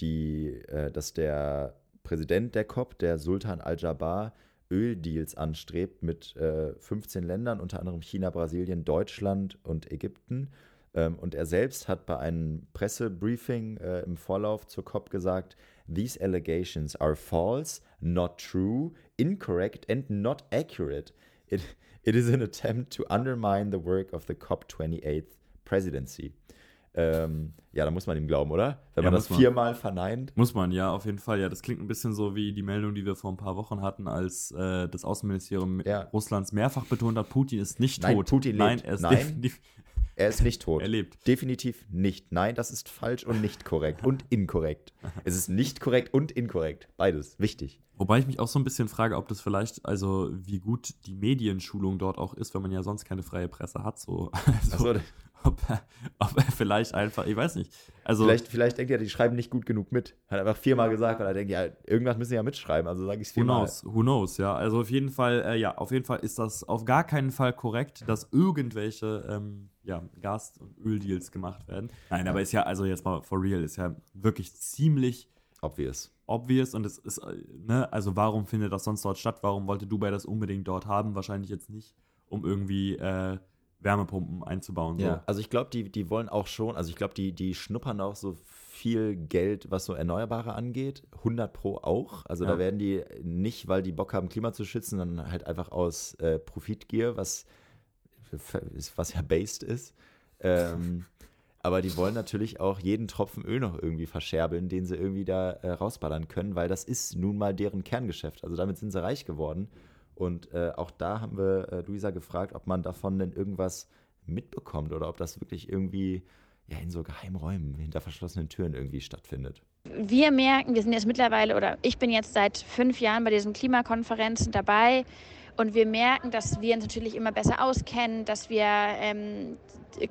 die, äh, dass der Präsident der COP, der Sultan Al-Jabbar, Öldeals anstrebt mit äh, 15 Ländern, unter anderem China, Brasilien, Deutschland und Ägypten. Ähm, und er selbst hat bei einem Pressebriefing äh, im Vorlauf zur COP gesagt, These allegations are false, not true, incorrect and not accurate. It, It is an attempt to undermine the work of the COP28 presidency. Ähm, ja, da muss man ihm glauben, oder? Wenn ja, man das viermal man. verneint. Muss man, ja, auf jeden Fall. Ja, das klingt ein bisschen so wie die Meldung, die wir vor ein paar Wochen hatten, als äh, das Außenministerium ja. Russlands mehrfach betont hat, Putin ist nicht Nein, tot. Putin Nein, lebt. Er ist Nein, er ist nicht tot. Er lebt. Definitiv nicht. Nein, das ist falsch und nicht korrekt und inkorrekt. es ist nicht korrekt und inkorrekt. Beides. Wichtig. Wobei ich mich auch so ein bisschen frage, ob das vielleicht, also wie gut die Medienschulung dort auch ist, wenn man ja sonst keine freie Presse hat. So. Also, so. Ob, er, ob er vielleicht einfach, ich weiß nicht. Also, vielleicht, vielleicht denkt er, die schreiben nicht gut genug mit. Hat einfach viermal gesagt, weil er denkt, ja, irgendwas müssen sie ja mitschreiben, also sage ich es viermal. Who knows, who knows, ja. Also auf jeden Fall, äh, ja, auf jeden Fall ist das auf gar keinen Fall korrekt, dass irgendwelche ähm, ja, Gas- und Öldeals gemacht werden. Nein, aber ist ja, also jetzt mal for real, ist ja wirklich ziemlich obvious obvious und es ist, äh, ne, also warum findet das sonst dort statt? Warum wollte Dubai das unbedingt dort haben? Wahrscheinlich jetzt nicht, um irgendwie äh, Wärmepumpen einzubauen. So. Ja, also ich glaube, die, die wollen auch schon, also ich glaube, die, die schnuppern auch so viel Geld, was so Erneuerbare angeht. 100 Pro auch. Also ja. da werden die nicht, weil die Bock haben, Klima zu schützen, sondern halt einfach aus äh, Profitgier, was, was ja based ist. Ähm, aber die wollen natürlich auch jeden Tropfen Öl noch irgendwie verscherbeln, den sie irgendwie da äh, rausballern können, weil das ist nun mal deren Kerngeschäft. Also damit sind sie reich geworden. Und äh, auch da haben wir äh, Luisa gefragt, ob man davon denn irgendwas mitbekommt oder ob das wirklich irgendwie ja, in so geheimen Räumen hinter verschlossenen Türen irgendwie stattfindet. Wir merken, wir sind jetzt mittlerweile, oder ich bin jetzt seit fünf Jahren bei diesen Klimakonferenzen dabei. Und wir merken, dass wir uns natürlich immer besser auskennen, dass wir ähm,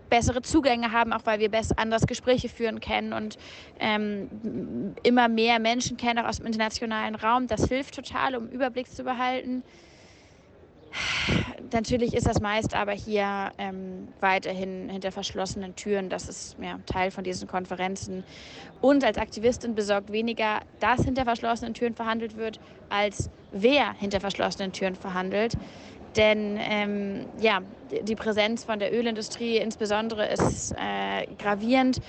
bessere Zugänge haben, auch weil wir besser anders Gespräche führen können und ähm, immer mehr Menschen kennen, auch aus dem internationalen Raum. Das hilft total, um Überblick zu behalten. Natürlich ist das meist aber hier ähm, weiterhin hinter verschlossenen Türen. Das ist ja, Teil von diesen Konferenzen. Und als Aktivistin besorgt weniger, dass hinter verschlossenen Türen verhandelt wird, als wer hinter verschlossenen Türen verhandelt. Denn ähm, ja, die Präsenz von der Ölindustrie insbesondere ist äh, gravierend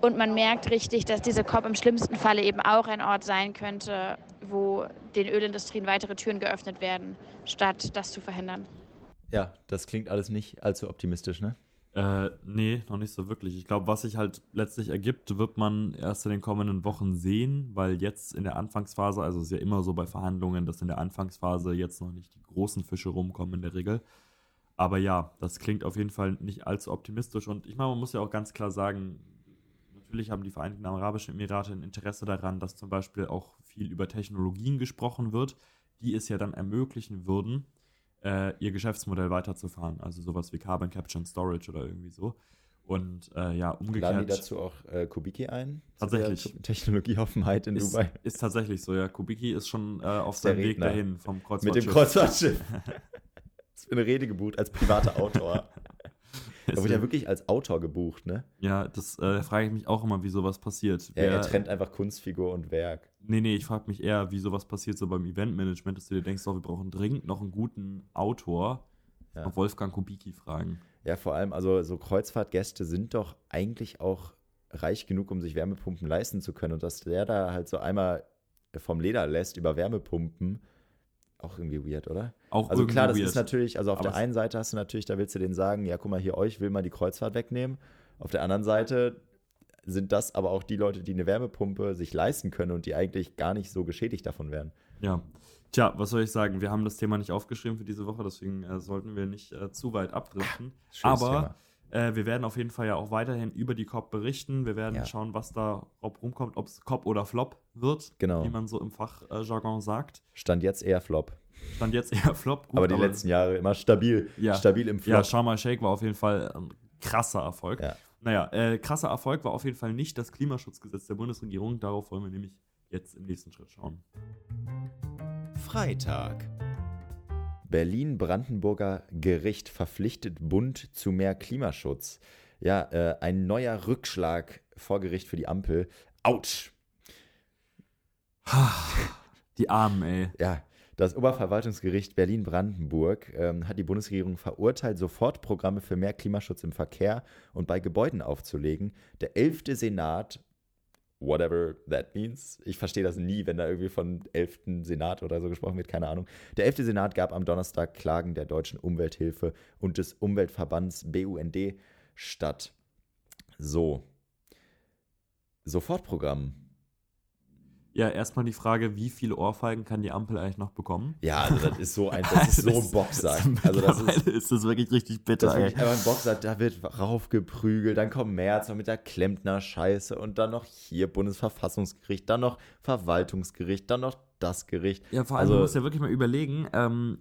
und man merkt richtig, dass diese COP im schlimmsten Falle eben auch ein Ort sein könnte, wo den Ölindustrien weitere Türen geöffnet werden, statt das zu verhindern. Ja, das klingt alles nicht allzu optimistisch, ne? Äh, nee, noch nicht so wirklich. Ich glaube, was sich halt letztlich ergibt, wird man erst in den kommenden Wochen sehen, weil jetzt in der Anfangsphase, also es ist ja immer so bei Verhandlungen, dass in der Anfangsphase jetzt noch nicht die großen Fische rumkommen in der Regel. Aber ja, das klingt auf jeden Fall nicht allzu optimistisch. Und ich meine, man muss ja auch ganz klar sagen, natürlich haben die Vereinigten Arabischen Emirate ein Interesse daran, dass zum Beispiel auch viel über Technologien gesprochen wird, die es ja dann ermöglichen würden, äh, ihr Geschäftsmodell weiterzufahren. Also sowas wie Carbon Capture and Storage oder irgendwie so. Und äh, ja, umgekehrt. Laden die dazu auch äh, Kubiki ein? Tatsächlich. Technologieoffenheit in ist, Dubai. Ist tatsächlich so, ja. Kubiki ist schon äh, auf seinem Weg dahin vom Kreuzfahrtschiff. Mit dem Kreuzfahrtschiff. Das ist eine Rede gebucht als privater Autor. Er wurde ja wirklich als Autor gebucht, ne? ja, das äh, frage ich mich auch immer, wie sowas passiert. Ja, er Wer- trennt einfach Kunstfigur und Werk. Nee, nee, ich frage mich eher, wie sowas passiert so beim Eventmanagement, dass du dir denkst, oh, wir brauchen dringend noch einen guten Autor. Ja. Auf Wolfgang Kubicki fragen. Ja, vor allem, also so Kreuzfahrtgäste sind doch eigentlich auch reich genug, um sich Wärmepumpen leisten zu können. Und dass der da halt so einmal vom Leder lässt über Wärmepumpen, auch irgendwie weird, oder? Auch Also klar, das weird. ist natürlich, also auf Aber der einen Seite hast du natürlich, da willst du denen sagen, ja, guck mal hier, euch will mal die Kreuzfahrt wegnehmen. Auf der anderen Seite sind das aber auch die Leute, die eine Wärmepumpe sich leisten können und die eigentlich gar nicht so geschädigt davon wären. Ja. Tja, was soll ich sagen? Wir haben das Thema nicht aufgeschrieben für diese Woche, deswegen äh, sollten wir nicht äh, zu weit abdriften. Schönes Aber äh, wir werden auf jeden Fall ja auch weiterhin über die COP berichten. Wir werden Ja. schauen, was da ob rumkommt, ob es COP oder Flop wird, Genau. wie man so im Fachjargon sagt. Stand jetzt eher Flop. Stand jetzt eher Flop. Gut, aber die letzten Jahre immer stabil. Ja. Stabil im Ja, Flop. Sharm el-Sheikh war auf jeden Fall ein krasser Erfolg. Ja. Naja, äh, krasser Erfolg war auf jeden Fall nicht das Klimaschutzgesetz der Bundesregierung. Darauf wollen wir nämlich jetzt im nächsten Schritt schauen. Freitag. Berlin-Brandenburger Gericht verpflichtet Bund zu mehr Klimaschutz. Ja, äh, ein neuer Rückschlag vor Gericht für die Ampel. Autsch! Die Armen, ey. Ja, das Oberverwaltungsgericht Berlin-Brandenburg ähm, hat die Bundesregierung verurteilt, Sofortprogramme für mehr Klimaschutz im Verkehr und bei Gebäuden aufzulegen. Der 11. Senat, whatever that means, ich verstehe das nie, wenn da irgendwie von 11. Senat oder so gesprochen wird, keine Ahnung. Der 11. Senat gab am Donnerstag Klagen der Deutschen Umwelthilfe und des Umweltverbands BUND statt. So. Sofortprogramm. Ja, erstmal die Frage, wie viele Ohrfeigen kann die Ampel eigentlich noch bekommen? Ja, also das ist so ein, das ist so ein Boxsack. Also das ist, ist das wirklich richtig bitter, Das ist wirklich einfach ein Boxer, da wird raufgeprügelt, dann kommt noch mit der Klempner-Scheiße und dann noch hier Bundesverfassungsgericht, dann noch Verwaltungsgericht, dann noch das Gericht. Ja, vor allem, Also- man muss ja wirklich mal überlegen, ähm,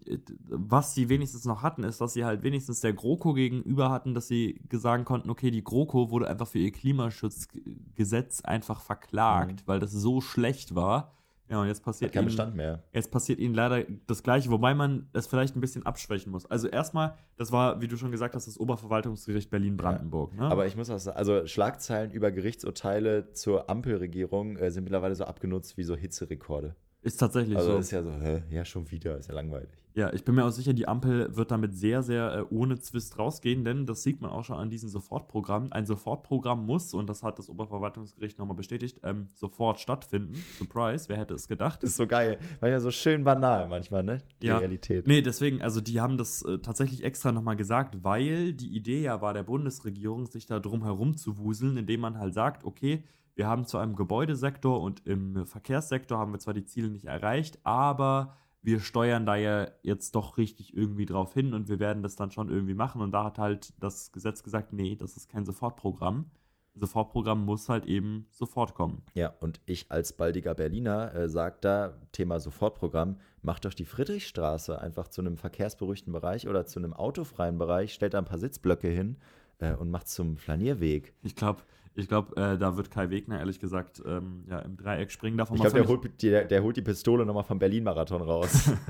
was sie wenigstens noch hatten, ist, dass sie halt wenigstens der GroKo gegenüber hatten, dass sie sagen konnten, okay, die GroKo wurde einfach für ihr Klimaschutzgesetz einfach verklagt, weil das so schlecht war. Ja, und jetzt passiert keinen ihnen, Bestand mehr. jetzt passiert ihnen leider das Gleiche, wobei man das vielleicht ein bisschen abschwächen muss. Also erstmal, das war, wie du schon gesagt hast, das Oberverwaltungsgericht Berlin-Brandenburg. Ne? Aber ich muss auch sagen, also Schlagzeilen über Gerichtsurteile zur Ampelregierung äh, sind mittlerweile so abgenutzt wie so Hitzerekorde. Ist tatsächlich Also so. das ist ja so, hä, ja schon wieder, ist ja langweilig. Ja, ich bin mir auch sicher, die Ampel wird damit sehr, sehr äh, ohne Zwist rausgehen, denn das sieht man auch schon an diesem Sofortprogramm. Ein Sofortprogramm muss, und das hat das Oberverwaltungsgericht nochmal bestätigt, ähm, sofort stattfinden. Surprise, wer hätte es gedacht? Das ist so geil, weil ja so schön banal manchmal, ne? Die Ja. Realität. Nee, deswegen, also die haben das äh, tatsächlich extra nochmal gesagt, weil die Idee ja war der Bundesregierung, sich da drum herum zu wuseln, indem man halt sagt, okay, wir haben zu einem Gebäudesektor und im Verkehrssektor haben wir zwar die Ziele nicht erreicht, aber wir steuern da ja jetzt doch richtig irgendwie drauf hin und wir werden das dann schon irgendwie machen. Und da hat halt das Gesetz gesagt, nee, das ist kein Sofortprogramm. Sofortprogramm muss halt eben sofort kommen. Ja, und ich als baldiger Berliner äh, sage da, Thema Sofortprogramm, macht doch die Friedrichstraße einfach zu einem verkehrsberuhigten Bereich oder zu einem autofreien Bereich, stellt da ein paar Sitzblöcke hin äh, und macht zum Flanierweg. Ich glaube, ich glaub, äh, da wird Kai Wegner ehrlich gesagt ähm, ja, im Dreieck springen. Davon Ich glaube, der, holt die- der, der holt die Pistole nochmal vom Berlin-Marathon raus.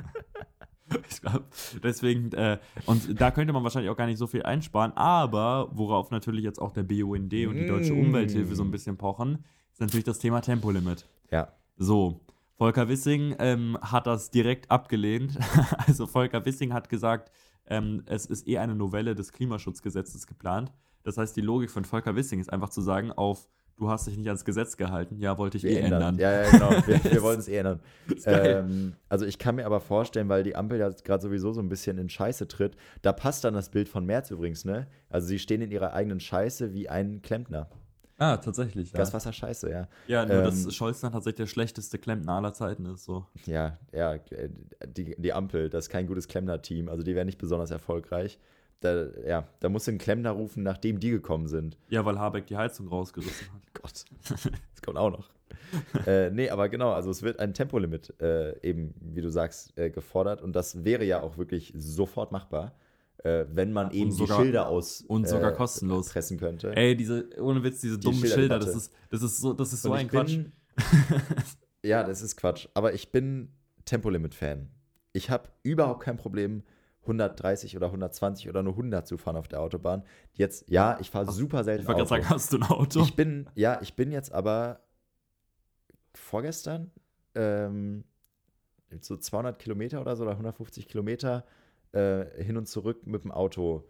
Ich glaube, deswegen, äh, und da könnte man wahrscheinlich auch gar nicht so viel einsparen, aber worauf natürlich jetzt auch der BUND und die Deutsche Mm. Umwelthilfe so ein bisschen pochen, ist natürlich das Thema Tempolimit. ja, So, Volker Wissing ähm, hat das direkt abgelehnt. also Volker Wissing hat gesagt, ähm, es ist eh eine Novelle des Klimaschutzgesetzes geplant. Das heißt, die Logik von Volker Wissing ist einfach zu sagen, auf du hast dich nicht ans Gesetz gehalten, ja, wollte ich wir eh ändern. ändern. Ja, ja, genau. Wir, wir wollen es eh ändern. Ähm, also ich kann mir aber vorstellen, weil die Ampel ja gerade sowieso so ein bisschen in Scheiße tritt, da passt dann das Bild von Merz übrigens, ne? Also sie stehen in ihrer eigenen Scheiße wie ein Klempner. Ah, tatsächlich. Ja, Gaswasser Scheiße, ja. ja nur Ähm, dass Scholz dann tatsächlich der schlechteste Klempner aller Zeiten ist. So. Ja, ja, äh, die, die Ampel, das ist kein gutes Klempner-Team, also die wären nicht besonders erfolgreich. Da, ja, da musst du einen Klempner rufen, nachdem die gekommen sind. Ja, weil Habeck die Heizung rausgerissen hat. Gott, das kommt auch noch. äh, nee, aber genau, also es wird ein Tempolimit äh, eben, wie du sagst, äh, gefordert und das wäre ja auch wirklich sofort machbar, äh, wenn man eben sogar- die Schilder aus und sogar äh, kostenlos. pressen könnte. Ey, diese, ohne Witz, diese dummen Schilder, Schilderdebatte. das ist, das ist so, das ist so ein Quatsch. bin- ja, das ist Quatsch, aber ich bin Tempolimit-Fan. Ich habe überhaupt kein Problem, 130 oder 120 oder nur 100 zu fahren auf der Autobahn. Jetzt, ja, ich fahre super selten Ich wollte gerade sagen, hast du ein Auto? Ich bin, ja, ich bin jetzt aber vorgestern ähm, so 200 Kilometer oder so oder 150 Kilometer äh, hin und zurück mit dem Auto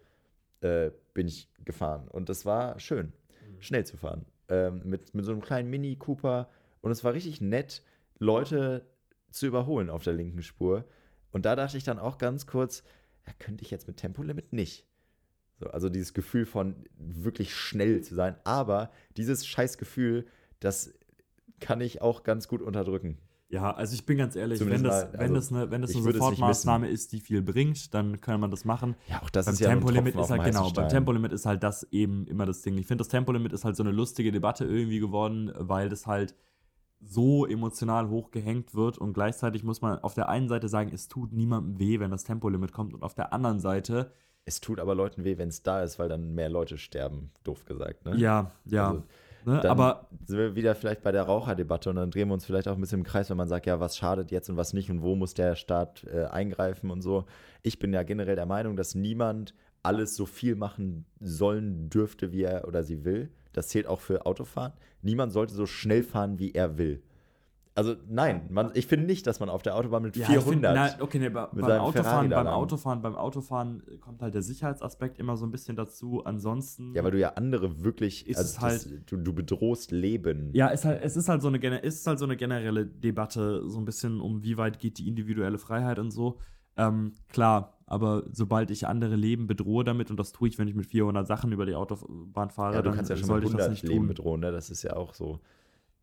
äh, bin ich gefahren. Und das war schön, schnell zu fahren. Ähm, mit, mit so einem kleinen Mini Cooper. Und es war richtig nett, Leute zu überholen auf der linken Spur. Und da dachte ich dann auch ganz kurz, ja, könnte ich jetzt mit Tempolimit nicht. So, also dieses Gefühl von wirklich schnell zu sein. Aber dieses Scheißgefühl, das kann ich auch ganz gut unterdrücken. Ja, also ich bin ganz ehrlich, Zumindest wenn das, mal, wenn also, das eine, wenn das eine Sofortmaßnahme ist, die viel bringt, dann kann man das machen. Ja, auch das beim ist ja Tempolimit ist halt genau, beim. Tempolimit ist halt das eben immer das Ding. Ich finde, das Tempolimit ist halt so eine lustige Debatte irgendwie geworden, weil das halt so emotional hochgehängt wird und gleichzeitig muss man auf der einen Seite sagen, es tut niemandem weh, wenn das Tempolimit kommt und auf der anderen Seite, Es tut aber Leuten weh, wenn es da ist, weil dann mehr Leute sterben, doof gesagt. Ne? ja, ja, Also, ne, aber sind wir wieder vielleicht bei der Raucherdebatte und dann drehen wir uns vielleicht auch ein bisschen im Kreis, wenn man sagt, ja, was schadet jetzt und was nicht und wo muss der Staat äh, eingreifen und so. Ich bin ja generell der Meinung, dass niemand alles so viel machen sollen dürfte, wie er oder sie will. Das zählt auch für Autofahren. Niemand sollte so schnell fahren, wie er will. Also nein, man, ich finde nicht, dass man auf der Autobahn mit Ja, ich 400 Find, na, okay, nee, bei, beim Autofahren, beim. Autofahren, beim Autofahren kommt halt der Sicherheitsaspekt immer so ein bisschen dazu. Ansonsten. Ja, weil du ja andere wirklich, Ist also es halt- das, du, du bedrohst Leben. Ja, es, halt, es ist halt so eine ist halt so eine generelle Debatte, so ein bisschen um wie weit geht die individuelle Freiheit und so. Ähm, klar, aber sobald ich andere Leben bedrohe damit, und das tue ich, wenn ich mit 400 Sachen über die Autobahn fahre, Ja, dann ja sollte ich das 100 nicht Leben tun. bedrohen, ne? Das ist ja auch so.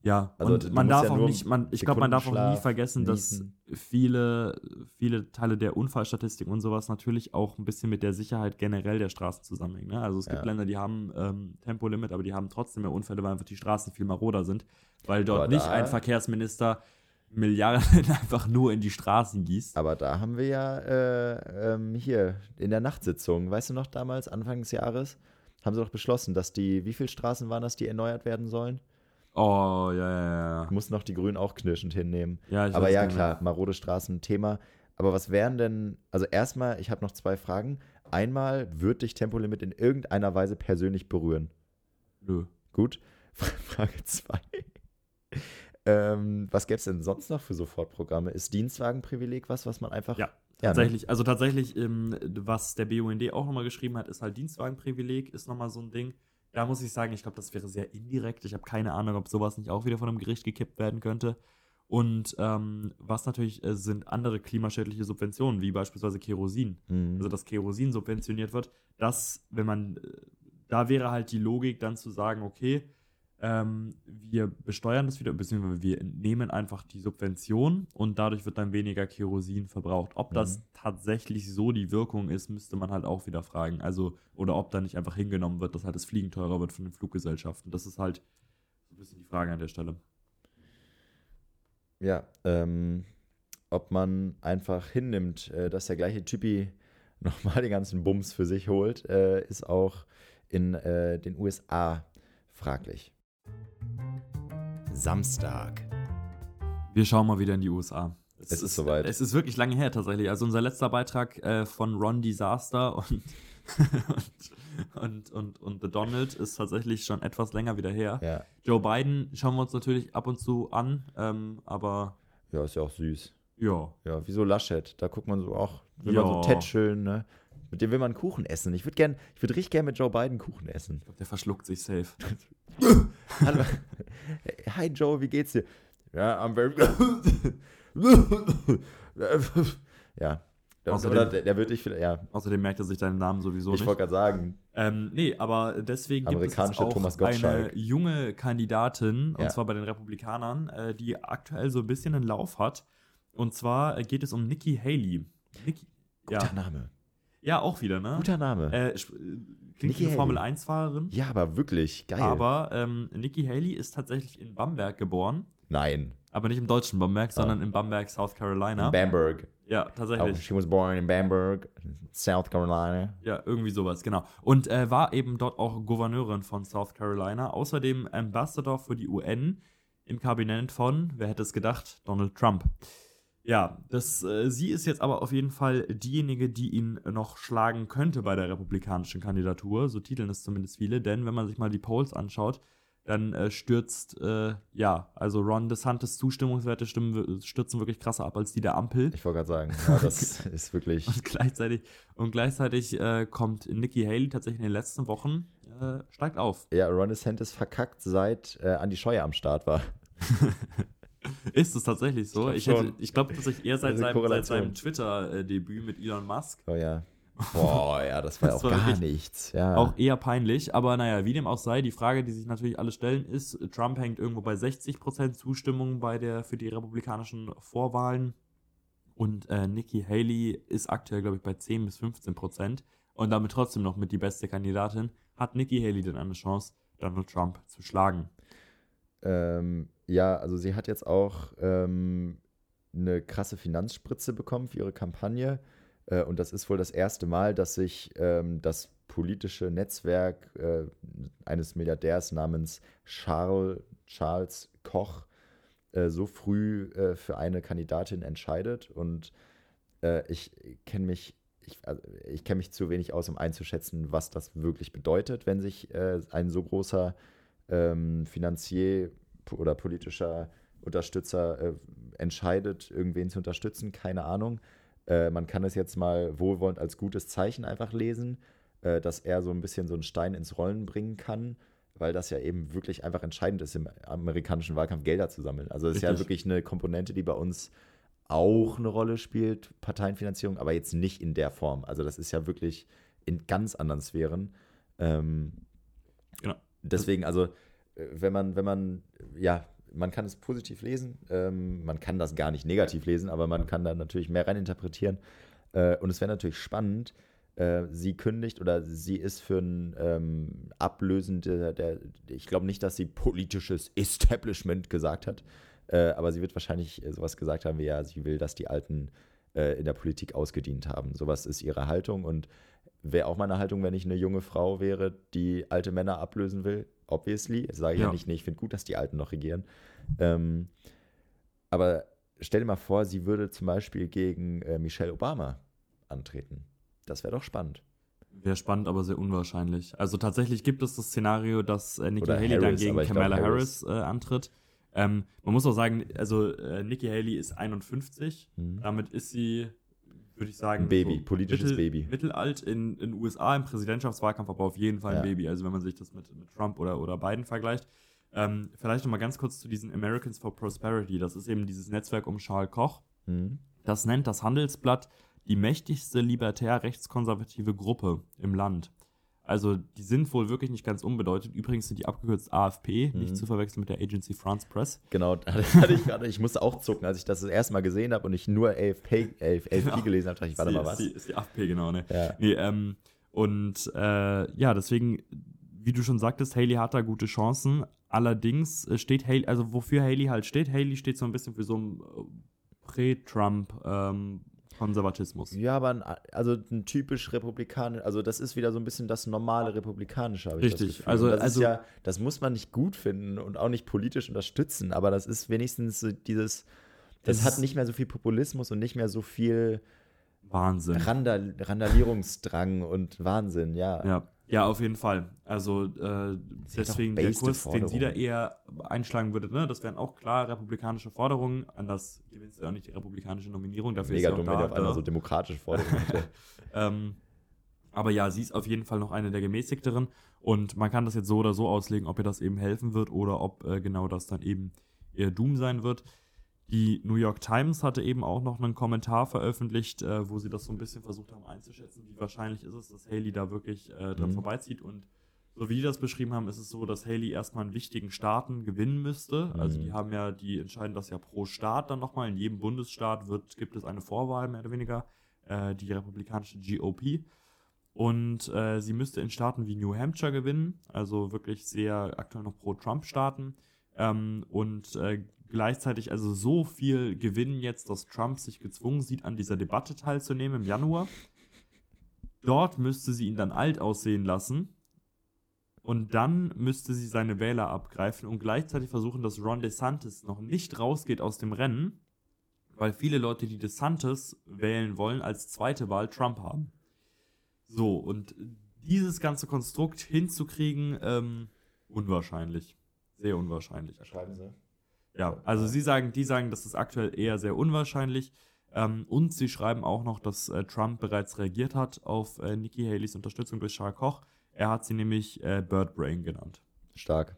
Ja, Also, und man darf ja auch nicht, man, ich glaube, man darf auch nie vergessen, dass viele, viele Teile der Unfallstatistik und sowas natürlich auch ein bisschen mit der Sicherheit generell der Straßen zusammenhängen. Ne? Also es gibt Ja. Länder, die haben ähm, Tempolimit, aber die haben trotzdem mehr Unfälle, weil einfach die Straßen viel maroder sind, weil dort Aber nicht ein Verkehrsminister Milliarden einfach nur in die Straßen gießt. Aber da haben wir ja äh, ähm, hier in der Nachtsitzung, weißt du noch damals, Anfang des Jahres, haben sie doch beschlossen, dass die, wie viele Straßen waren das, die erneuert werden sollen? Oh, ja, ja, ja. Mussten noch die Grünen auch knirschend hinnehmen. ja ich Aber ja, klar, marode Straßen, Thema. Aber was wären denn, also erstmal, ich habe noch zwei Fragen. Einmal, wird dich Tempolimit in irgendeiner Weise persönlich berühren? Nö. Gut. Frage 2. ähm, was gäbe es denn sonst noch für Sofortprogramme? Ist Dienstwagenprivileg was, was man einfach. Ja, Ja, ne? Tatsächlich, also tatsächlich, ähm, was der BUND auch nochmal geschrieben hat, ist halt Dienstwagenprivileg, ist nochmal so ein Ding. Da muss ich sagen, ich glaube, das wäre sehr indirekt. Ich habe keine Ahnung, ob sowas nicht auch wieder von einem Gericht gekippt werden könnte. Und ähm, was natürlich äh, sind andere klimaschädliche Subventionen, wie beispielsweise Kerosin. Mhm. Also, dass Kerosin subventioniert wird. Das, wenn man, äh, da wäre halt die Logik dann zu sagen, okay, ähm, wir besteuern das wieder, beziehungsweise wir entnehmen einfach die Subvention und dadurch wird dann weniger Kerosin verbraucht. Ob das Mhm. tatsächlich so die Wirkung ist, müsste man halt auch wieder fragen. Also, oder ob da nicht einfach hingenommen wird, dass halt das Fliegen teurer wird von den Fluggesellschaften. Das ist halt so ein bisschen die Frage an der Stelle. Ja, ähm, ob man einfach hinnimmt, äh, dass der gleiche Typi nochmal den ganzen Bums für sich holt, äh, ist auch in äh, den USA fraglich. Samstag. Wir schauen mal wieder in die USA. Es ist soweit. Es ist wirklich lange her tatsächlich. Also unser letzter Beitrag äh, von Ron Disaster und, und, und, und, und The Donald ist tatsächlich schon etwas länger wieder her. Ja, Joe Biden schauen wir uns natürlich ab und zu an, ähm, aber ja, ist ja auch süß. ja. Ja, wie so Laschet. Da guckt man so auch, will Ja. man so tätscheln, ne? Mit dem will man Kuchen essen. Ich würde gern, ich würde richtig gern mit Joe Biden Kuchen essen. Ich glaube, der verschluckt sich safe. Hallo. Hi Joe, wie geht's dir? Ja, I'm very Ja. Außerdem- oder der, der wird dich vielleicht, ja, Außerdem merkt er sich deinen Namen sowieso ich nicht. wollte gerade sagen, Ähm, nee, aber deswegen gibt es auch Thomas eine junge Kandidatin, Ja. und zwar bei den Republikanern, äh, die aktuell so ein bisschen einen Lauf hat. Und zwar äh, geht es um Nikki Haley. Nikki, guter ja, Name. Ja, auch wieder, ne? Guter Name. Äh, äh, klingt wie eine Formel Haley. 1-Fahrerin. ja, aber wirklich geil. Aber ähm, Nikki Haley ist tatsächlich in Bamberg geboren. Nein. Aber nicht im deutschen Bamberg, sondern in Bamberg, South Carolina. In Bamberg. ja, Oh, tatsächlich. she was born in Bamberg, South Carolina. Ja, irgendwie sowas, genau. Und äh, war eben dort auch Gouverneurin von South Carolina. Außerdem Ambassador für die UN im Kabinett von, wer hätte es gedacht, Donald Trump. Ja, das, äh, sie ist jetzt aber auf jeden Fall diejenige, die ihn noch schlagen könnte bei der republikanischen Kandidatur. So titeln es zumindest viele, denn wenn man sich mal die Polls anschaut, dann äh, stürzt, äh, ja, also Ron DeSantis Zustimmungswerte stimmen, stürzen wirklich krasser ab als die der Ampel. Ich wollte gerade sagen, ja, das ist wirklich. Und gleichzeitig, und gleichzeitig äh, kommt Nikki Haley tatsächlich in den letzten Wochen, äh, steigt auf. Ja, Ron DeSantis verkackt, seit äh, Andi Scheuer am Start war. Ist es tatsächlich so? Ich glaub schon. ich glaube tatsächlich eher seit seinem, seit seinem Twitter-Debüt mit Elon Musk. Oh ja. Boah, ja, das war Das auch war gar nichts. Ja. Auch eher peinlich, aber naja, wie dem auch sei, die Frage, die sich natürlich alle stellen, ist, Trump hängt irgendwo bei 60% Zustimmung bei der, für die republikanischen Vorwahlen und äh, Nikki Haley ist aktuell, glaube ich, bei 10 bis 15% und damit trotzdem noch mit die beste Kandidatin. Hat Nikki Haley denn eine Chance, Donald Trump zu schlagen? Ähm, ja, also sie hat jetzt auch ähm, eine krasse Finanzspritze bekommen für ihre Kampagne. Äh, und das ist wohl das erste Mal, dass sich ähm, das politische Netzwerk äh, eines Milliardärs namens Charles, Charles Koch äh, so früh äh, für eine Kandidatin entscheidet. Und äh, ich kenne mich. Ich, also ich kenne mich zu wenig aus, um einzuschätzen, was das wirklich bedeutet, wenn sich äh, ein so großer ähm, Finanzier oder politischer Unterstützer äh, entscheidet, irgendwen zu unterstützen, keine Ahnung. Äh, man kann es jetzt mal wohlwollend als gutes Zeichen einfach lesen, äh, dass er so ein bisschen so einen Stein ins Rollen bringen kann, weil das ja eben wirklich einfach entscheidend ist, im amerikanischen Wahlkampf Gelder zu sammeln. Also es ist ja wirklich eine Komponente, die bei uns auch eine Rolle spielt, Parteienfinanzierung, aber jetzt nicht in der Form. Also das ist ja wirklich in ganz anderen Sphären. Ähm, Genau. Deswegen, also, wenn man, wenn man, ja, man kann es positiv lesen, ähm, man kann das gar nicht negativ lesen, aber man kann da natürlich mehr reininterpretieren. Äh, und es wäre natürlich spannend, äh, sie kündigt oder sie ist für ein ähm, Ablösen der, der ich glaube nicht, dass sie politisches Establishment gesagt hat, äh, aber sie wird wahrscheinlich äh, sowas gesagt haben wie, ja, sie will, dass die Alten äh, in der Politik ausgedient haben. Sowas ist ihre Haltung und wäre auch meine Haltung, wenn ich eine junge Frau wäre, die alte Männer ablösen will. Obviously. Das sage ich ja, Ja. nicht, nee, ich finde gut, dass die Alten noch regieren. Ähm, aber stell dir mal vor, sie würde zum Beispiel gegen äh, Michelle Obama antreten. Das wäre doch spannend. Wäre spannend, aber sehr unwahrscheinlich. Also tatsächlich gibt es das Szenario, dass äh, Nikki Oder Haley dann Harris, gegen aber ich Kamala glaub, Harris, äh, antritt. Ähm, man muss auch sagen, also äh, Nikki Haley ist 51. Mhm. Damit ist sie, würde ich sagen, Ein Baby, politisches mittel, Baby. Mittelalt in den USA im Präsidentschaftswahlkampf, aber auf jeden Fall ein Ja. Baby. Also wenn man sich das mit, mit Trump oder, oder Biden vergleicht. Ähm, vielleicht noch mal ganz kurz zu diesen Americans for Prosperity. Das ist eben dieses Netzwerk um Charles Koch. Mhm. Das nennt das Handelsblatt die mächtigste libertär-rechtskonservative Gruppe im Land. Also die sind wohl wirklich nicht ganz unbedeutend. Übrigens sind die abgekürzt AFP, Mhm. nicht zu verwechseln mit der Agency France Press. Genau, das hatte ich gerade. Ich musste auch zucken, als ich das das erste Mal gesehen habe und ich nur AFP, AFP Genau. gelesen habe. dachte ich, warte mal, was? Ist die, ist die AFP, genau, ne? Ja. Nee, ähm, und äh, ja, deswegen, wie du schon sagtest, Haley hat da gute Chancen. Allerdings äh, steht Haley, also wofür Haley halt steht, Haley steht so ein bisschen für so einen äh, Prä-Trump-Konservatismus. Ja, aber ein, also ein typisch republikanisch, also das ist wieder so ein bisschen das normale republikanische, habe ich Richtig, das Gefühl. also- das also- ist ja, das muss man nicht gut finden und auch nicht politisch unterstützen, aber das ist wenigstens so dieses, das Es hat nicht mehr so viel Populismus und nicht mehr so viel Wahnsinn. Randal Randalierungsdrang und Wahnsinn, ja. Ja, ja, auf jeden Fall. Also äh, deswegen der Kurs, den sie da eher einschlagen würde, ne, das wären auch klar republikanische Forderungen. Anders gewinnst du auch nicht die republikanische Nominierung. Dafür Mega ist sie dumm, wenn da. auf einmal so demokratische Forderungen. Ähm, aber ja, sie ist auf jeden Fall noch eine der gemäßigteren. Und man kann das jetzt so oder so auslegen, ob ihr das eben helfen wird oder ob äh, genau das dann eben ihr Doom sein wird. Die New York Times hatte eben auch noch einen Kommentar veröffentlicht, äh, wo sie das so ein bisschen versucht haben einzuschätzen, wie wahrscheinlich ist es, dass Haley da wirklich äh, dran Mhm. vorbeizieht. Und so wie die das beschrieben haben, ist es so, dass Haley erstmal in wichtigen Staaten gewinnen müsste. Also Mhm. die haben ja, die entscheiden das ja pro Staat dann nochmal. In jedem Bundesstaat wird, gibt es eine Vorwahl, mehr oder weniger. äh, die republikanische GOP. Und äh, sie müsste in Staaten wie New Hampshire gewinnen, also wirklich sehr aktuell noch pro Trump-Staaten. Ähm, und äh, gleichzeitig also so viel gewinnen jetzt, dass Trump sich gezwungen sieht, an dieser Debatte teilzunehmen im Januar. Dort müsste sie ihn dann alt aussehen lassen. Und dann müsste sie seine Wähler abgreifen und gleichzeitig versuchen, dass Ron DeSantis noch nicht rausgeht aus dem Rennen, weil viele Leute, die DeSantis wählen wollen, als zweite Wahl Trump haben. So, und dieses ganze Konstrukt hinzukriegen, ähm, unwahrscheinlich. Sehr unwahrscheinlich. Schreiben Sie. Ja, also sie sagen, die sagen, das ist aktuell eher sehr unwahrscheinlich. Ähm, und sie schreiben auch noch, dass äh, Trump bereits reagiert hat auf äh, Nikki Haleys Unterstützung durch Charles Koch. Er hat sie nämlich äh, Bird Brain genannt. Stark.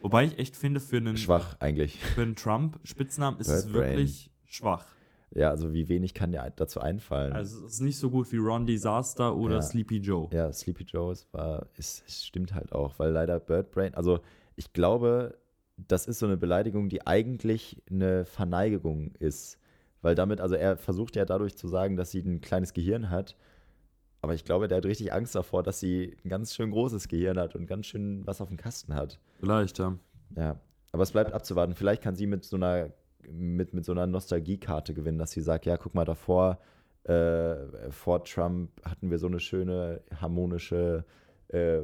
Wobei ich echt finde, für einen, Schwach eigentlich. für einen Trump-Spitznamen ist es wirklich schwach. Ja, also wie wenig kann dir dazu einfallen? Also es ist nicht so gut wie Ron Disaster oder Ja. Sleepy Joe. ja, Sleepy Joe's war, ist, es stimmt halt auch, weil leider Bird Brain, also ich glaube, das ist so eine Beleidigung, die eigentlich eine Verneigung ist. Weil damit, also er versucht ja dadurch zu sagen, dass sie ein kleines Gehirn hat. Aber ich glaube, der hat richtig Angst davor, dass sie ein ganz schön großes Gehirn hat und ganz schön was auf dem Kasten hat. Vielleicht, ja. Ja, aber es bleibt abzuwarten. Vielleicht kann sie mit so einer, mit, mit so einer Nostalgiekarte gewinnen, dass sie sagt, ja, guck mal, davor, äh, vor Trump hatten wir so eine schöne, harmonische äh,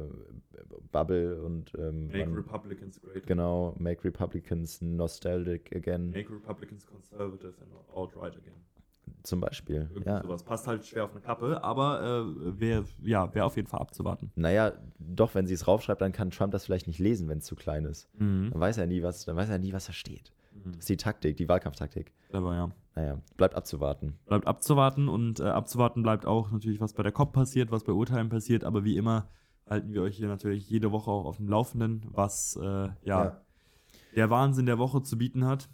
Bubble und ähm, Make man, Republicans great. genau, make Republicans nostalgic again, Make Republicans conservative and alt-right again. zum Beispiel. Irgendwie Ja. sowas. Passt halt schwer auf eine Kappe, aber äh, wäre ja, wär auf jeden Fall abzuwarten. Naja, doch, wenn sie es raufschreibt, dann kann Trump das vielleicht nicht lesen, wenn es zu klein ist. Mhm. Dann weiß er nie, was, dann weiß er nie, was da steht. Mhm. Das ist die Taktik, die Wahlkampftaktik. Aber ja. Naja, bleibt abzuwarten. Bleibt abzuwarten und äh, abzuwarten bleibt auch natürlich, was bei der COP passiert, was bei Urteilen passiert, aber wie immer halten wir euch hier natürlich jede Woche auch auf dem Laufenden, was äh, ja, Ja. der Wahnsinn der Woche zu bieten hat.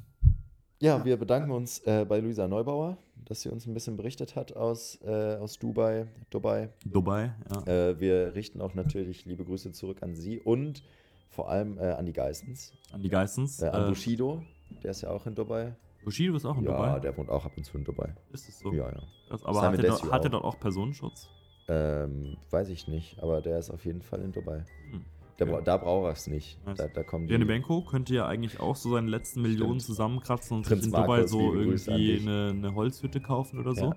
Ja, wir bedanken uns äh, bei Luisa Neubauer, dass sie uns ein bisschen berichtet hat aus, äh, aus Dubai. Dubai. Dubai, ja. Äh, wir richten auch natürlich liebe Grüße zurück an sie und vor allem äh, an die Geistens. An die Geistens. Äh, an Äh, Bushido, der ist ja auch in Dubai. Bushido ist auch in ja, Dubai. der wohnt auch ab und zu in Dubai. Ist es so? Ja, ja. Das, aber hat er, dort auch Personenschutz? Ähm, weiß ich nicht, aber der ist auf jeden Fall in Dubai. Hm. Bra- Da braucht er es nicht. Da, da kommen die. Janebenko könnte ja eigentlich auch so seine letzten Millionen Stimmt. zusammenkratzen und Prinz sich in Dubai Markus, so irgendwie eine, eine Holzhütte kaufen oder so. Ja.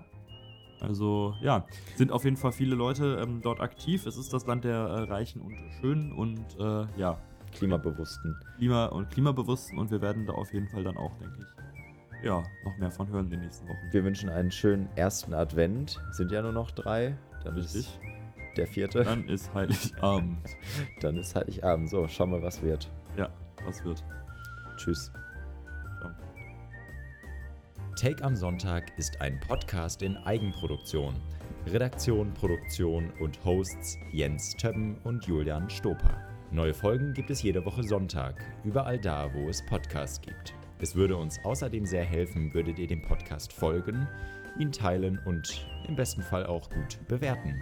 Also ja, sind auf jeden Fall viele Leute ähm, dort aktiv. Es ist das Land der äh, Reichen und Schönen und äh, ja, Klimabewussten. Klima- und Klimabewussten und wir werden da auf jeden Fall dann auch, denke ich, ja, noch mehr von hören in den nächsten Wochen. Wir wünschen einen schönen ersten Advent. Sind ja nur noch drei. Dann Richtig. ist der vierte. Dann ist Heiligabend. Dann ist Heiligabend. So, schauen wir, was wird. Ja, was wird? Tschüss. Ciao. Take am Sonntag ist ein Podcast in Eigenproduktion. Redaktion, Produktion und Hosts Jens Többen und Julian Stoper. Neue Folgen gibt es jede Woche Sonntag, überall da, wo es Podcasts gibt. Es würde uns außerdem sehr helfen, würdet ihr dem Podcast folgen, ihn teilen und im besten Fall auch gut bewerten.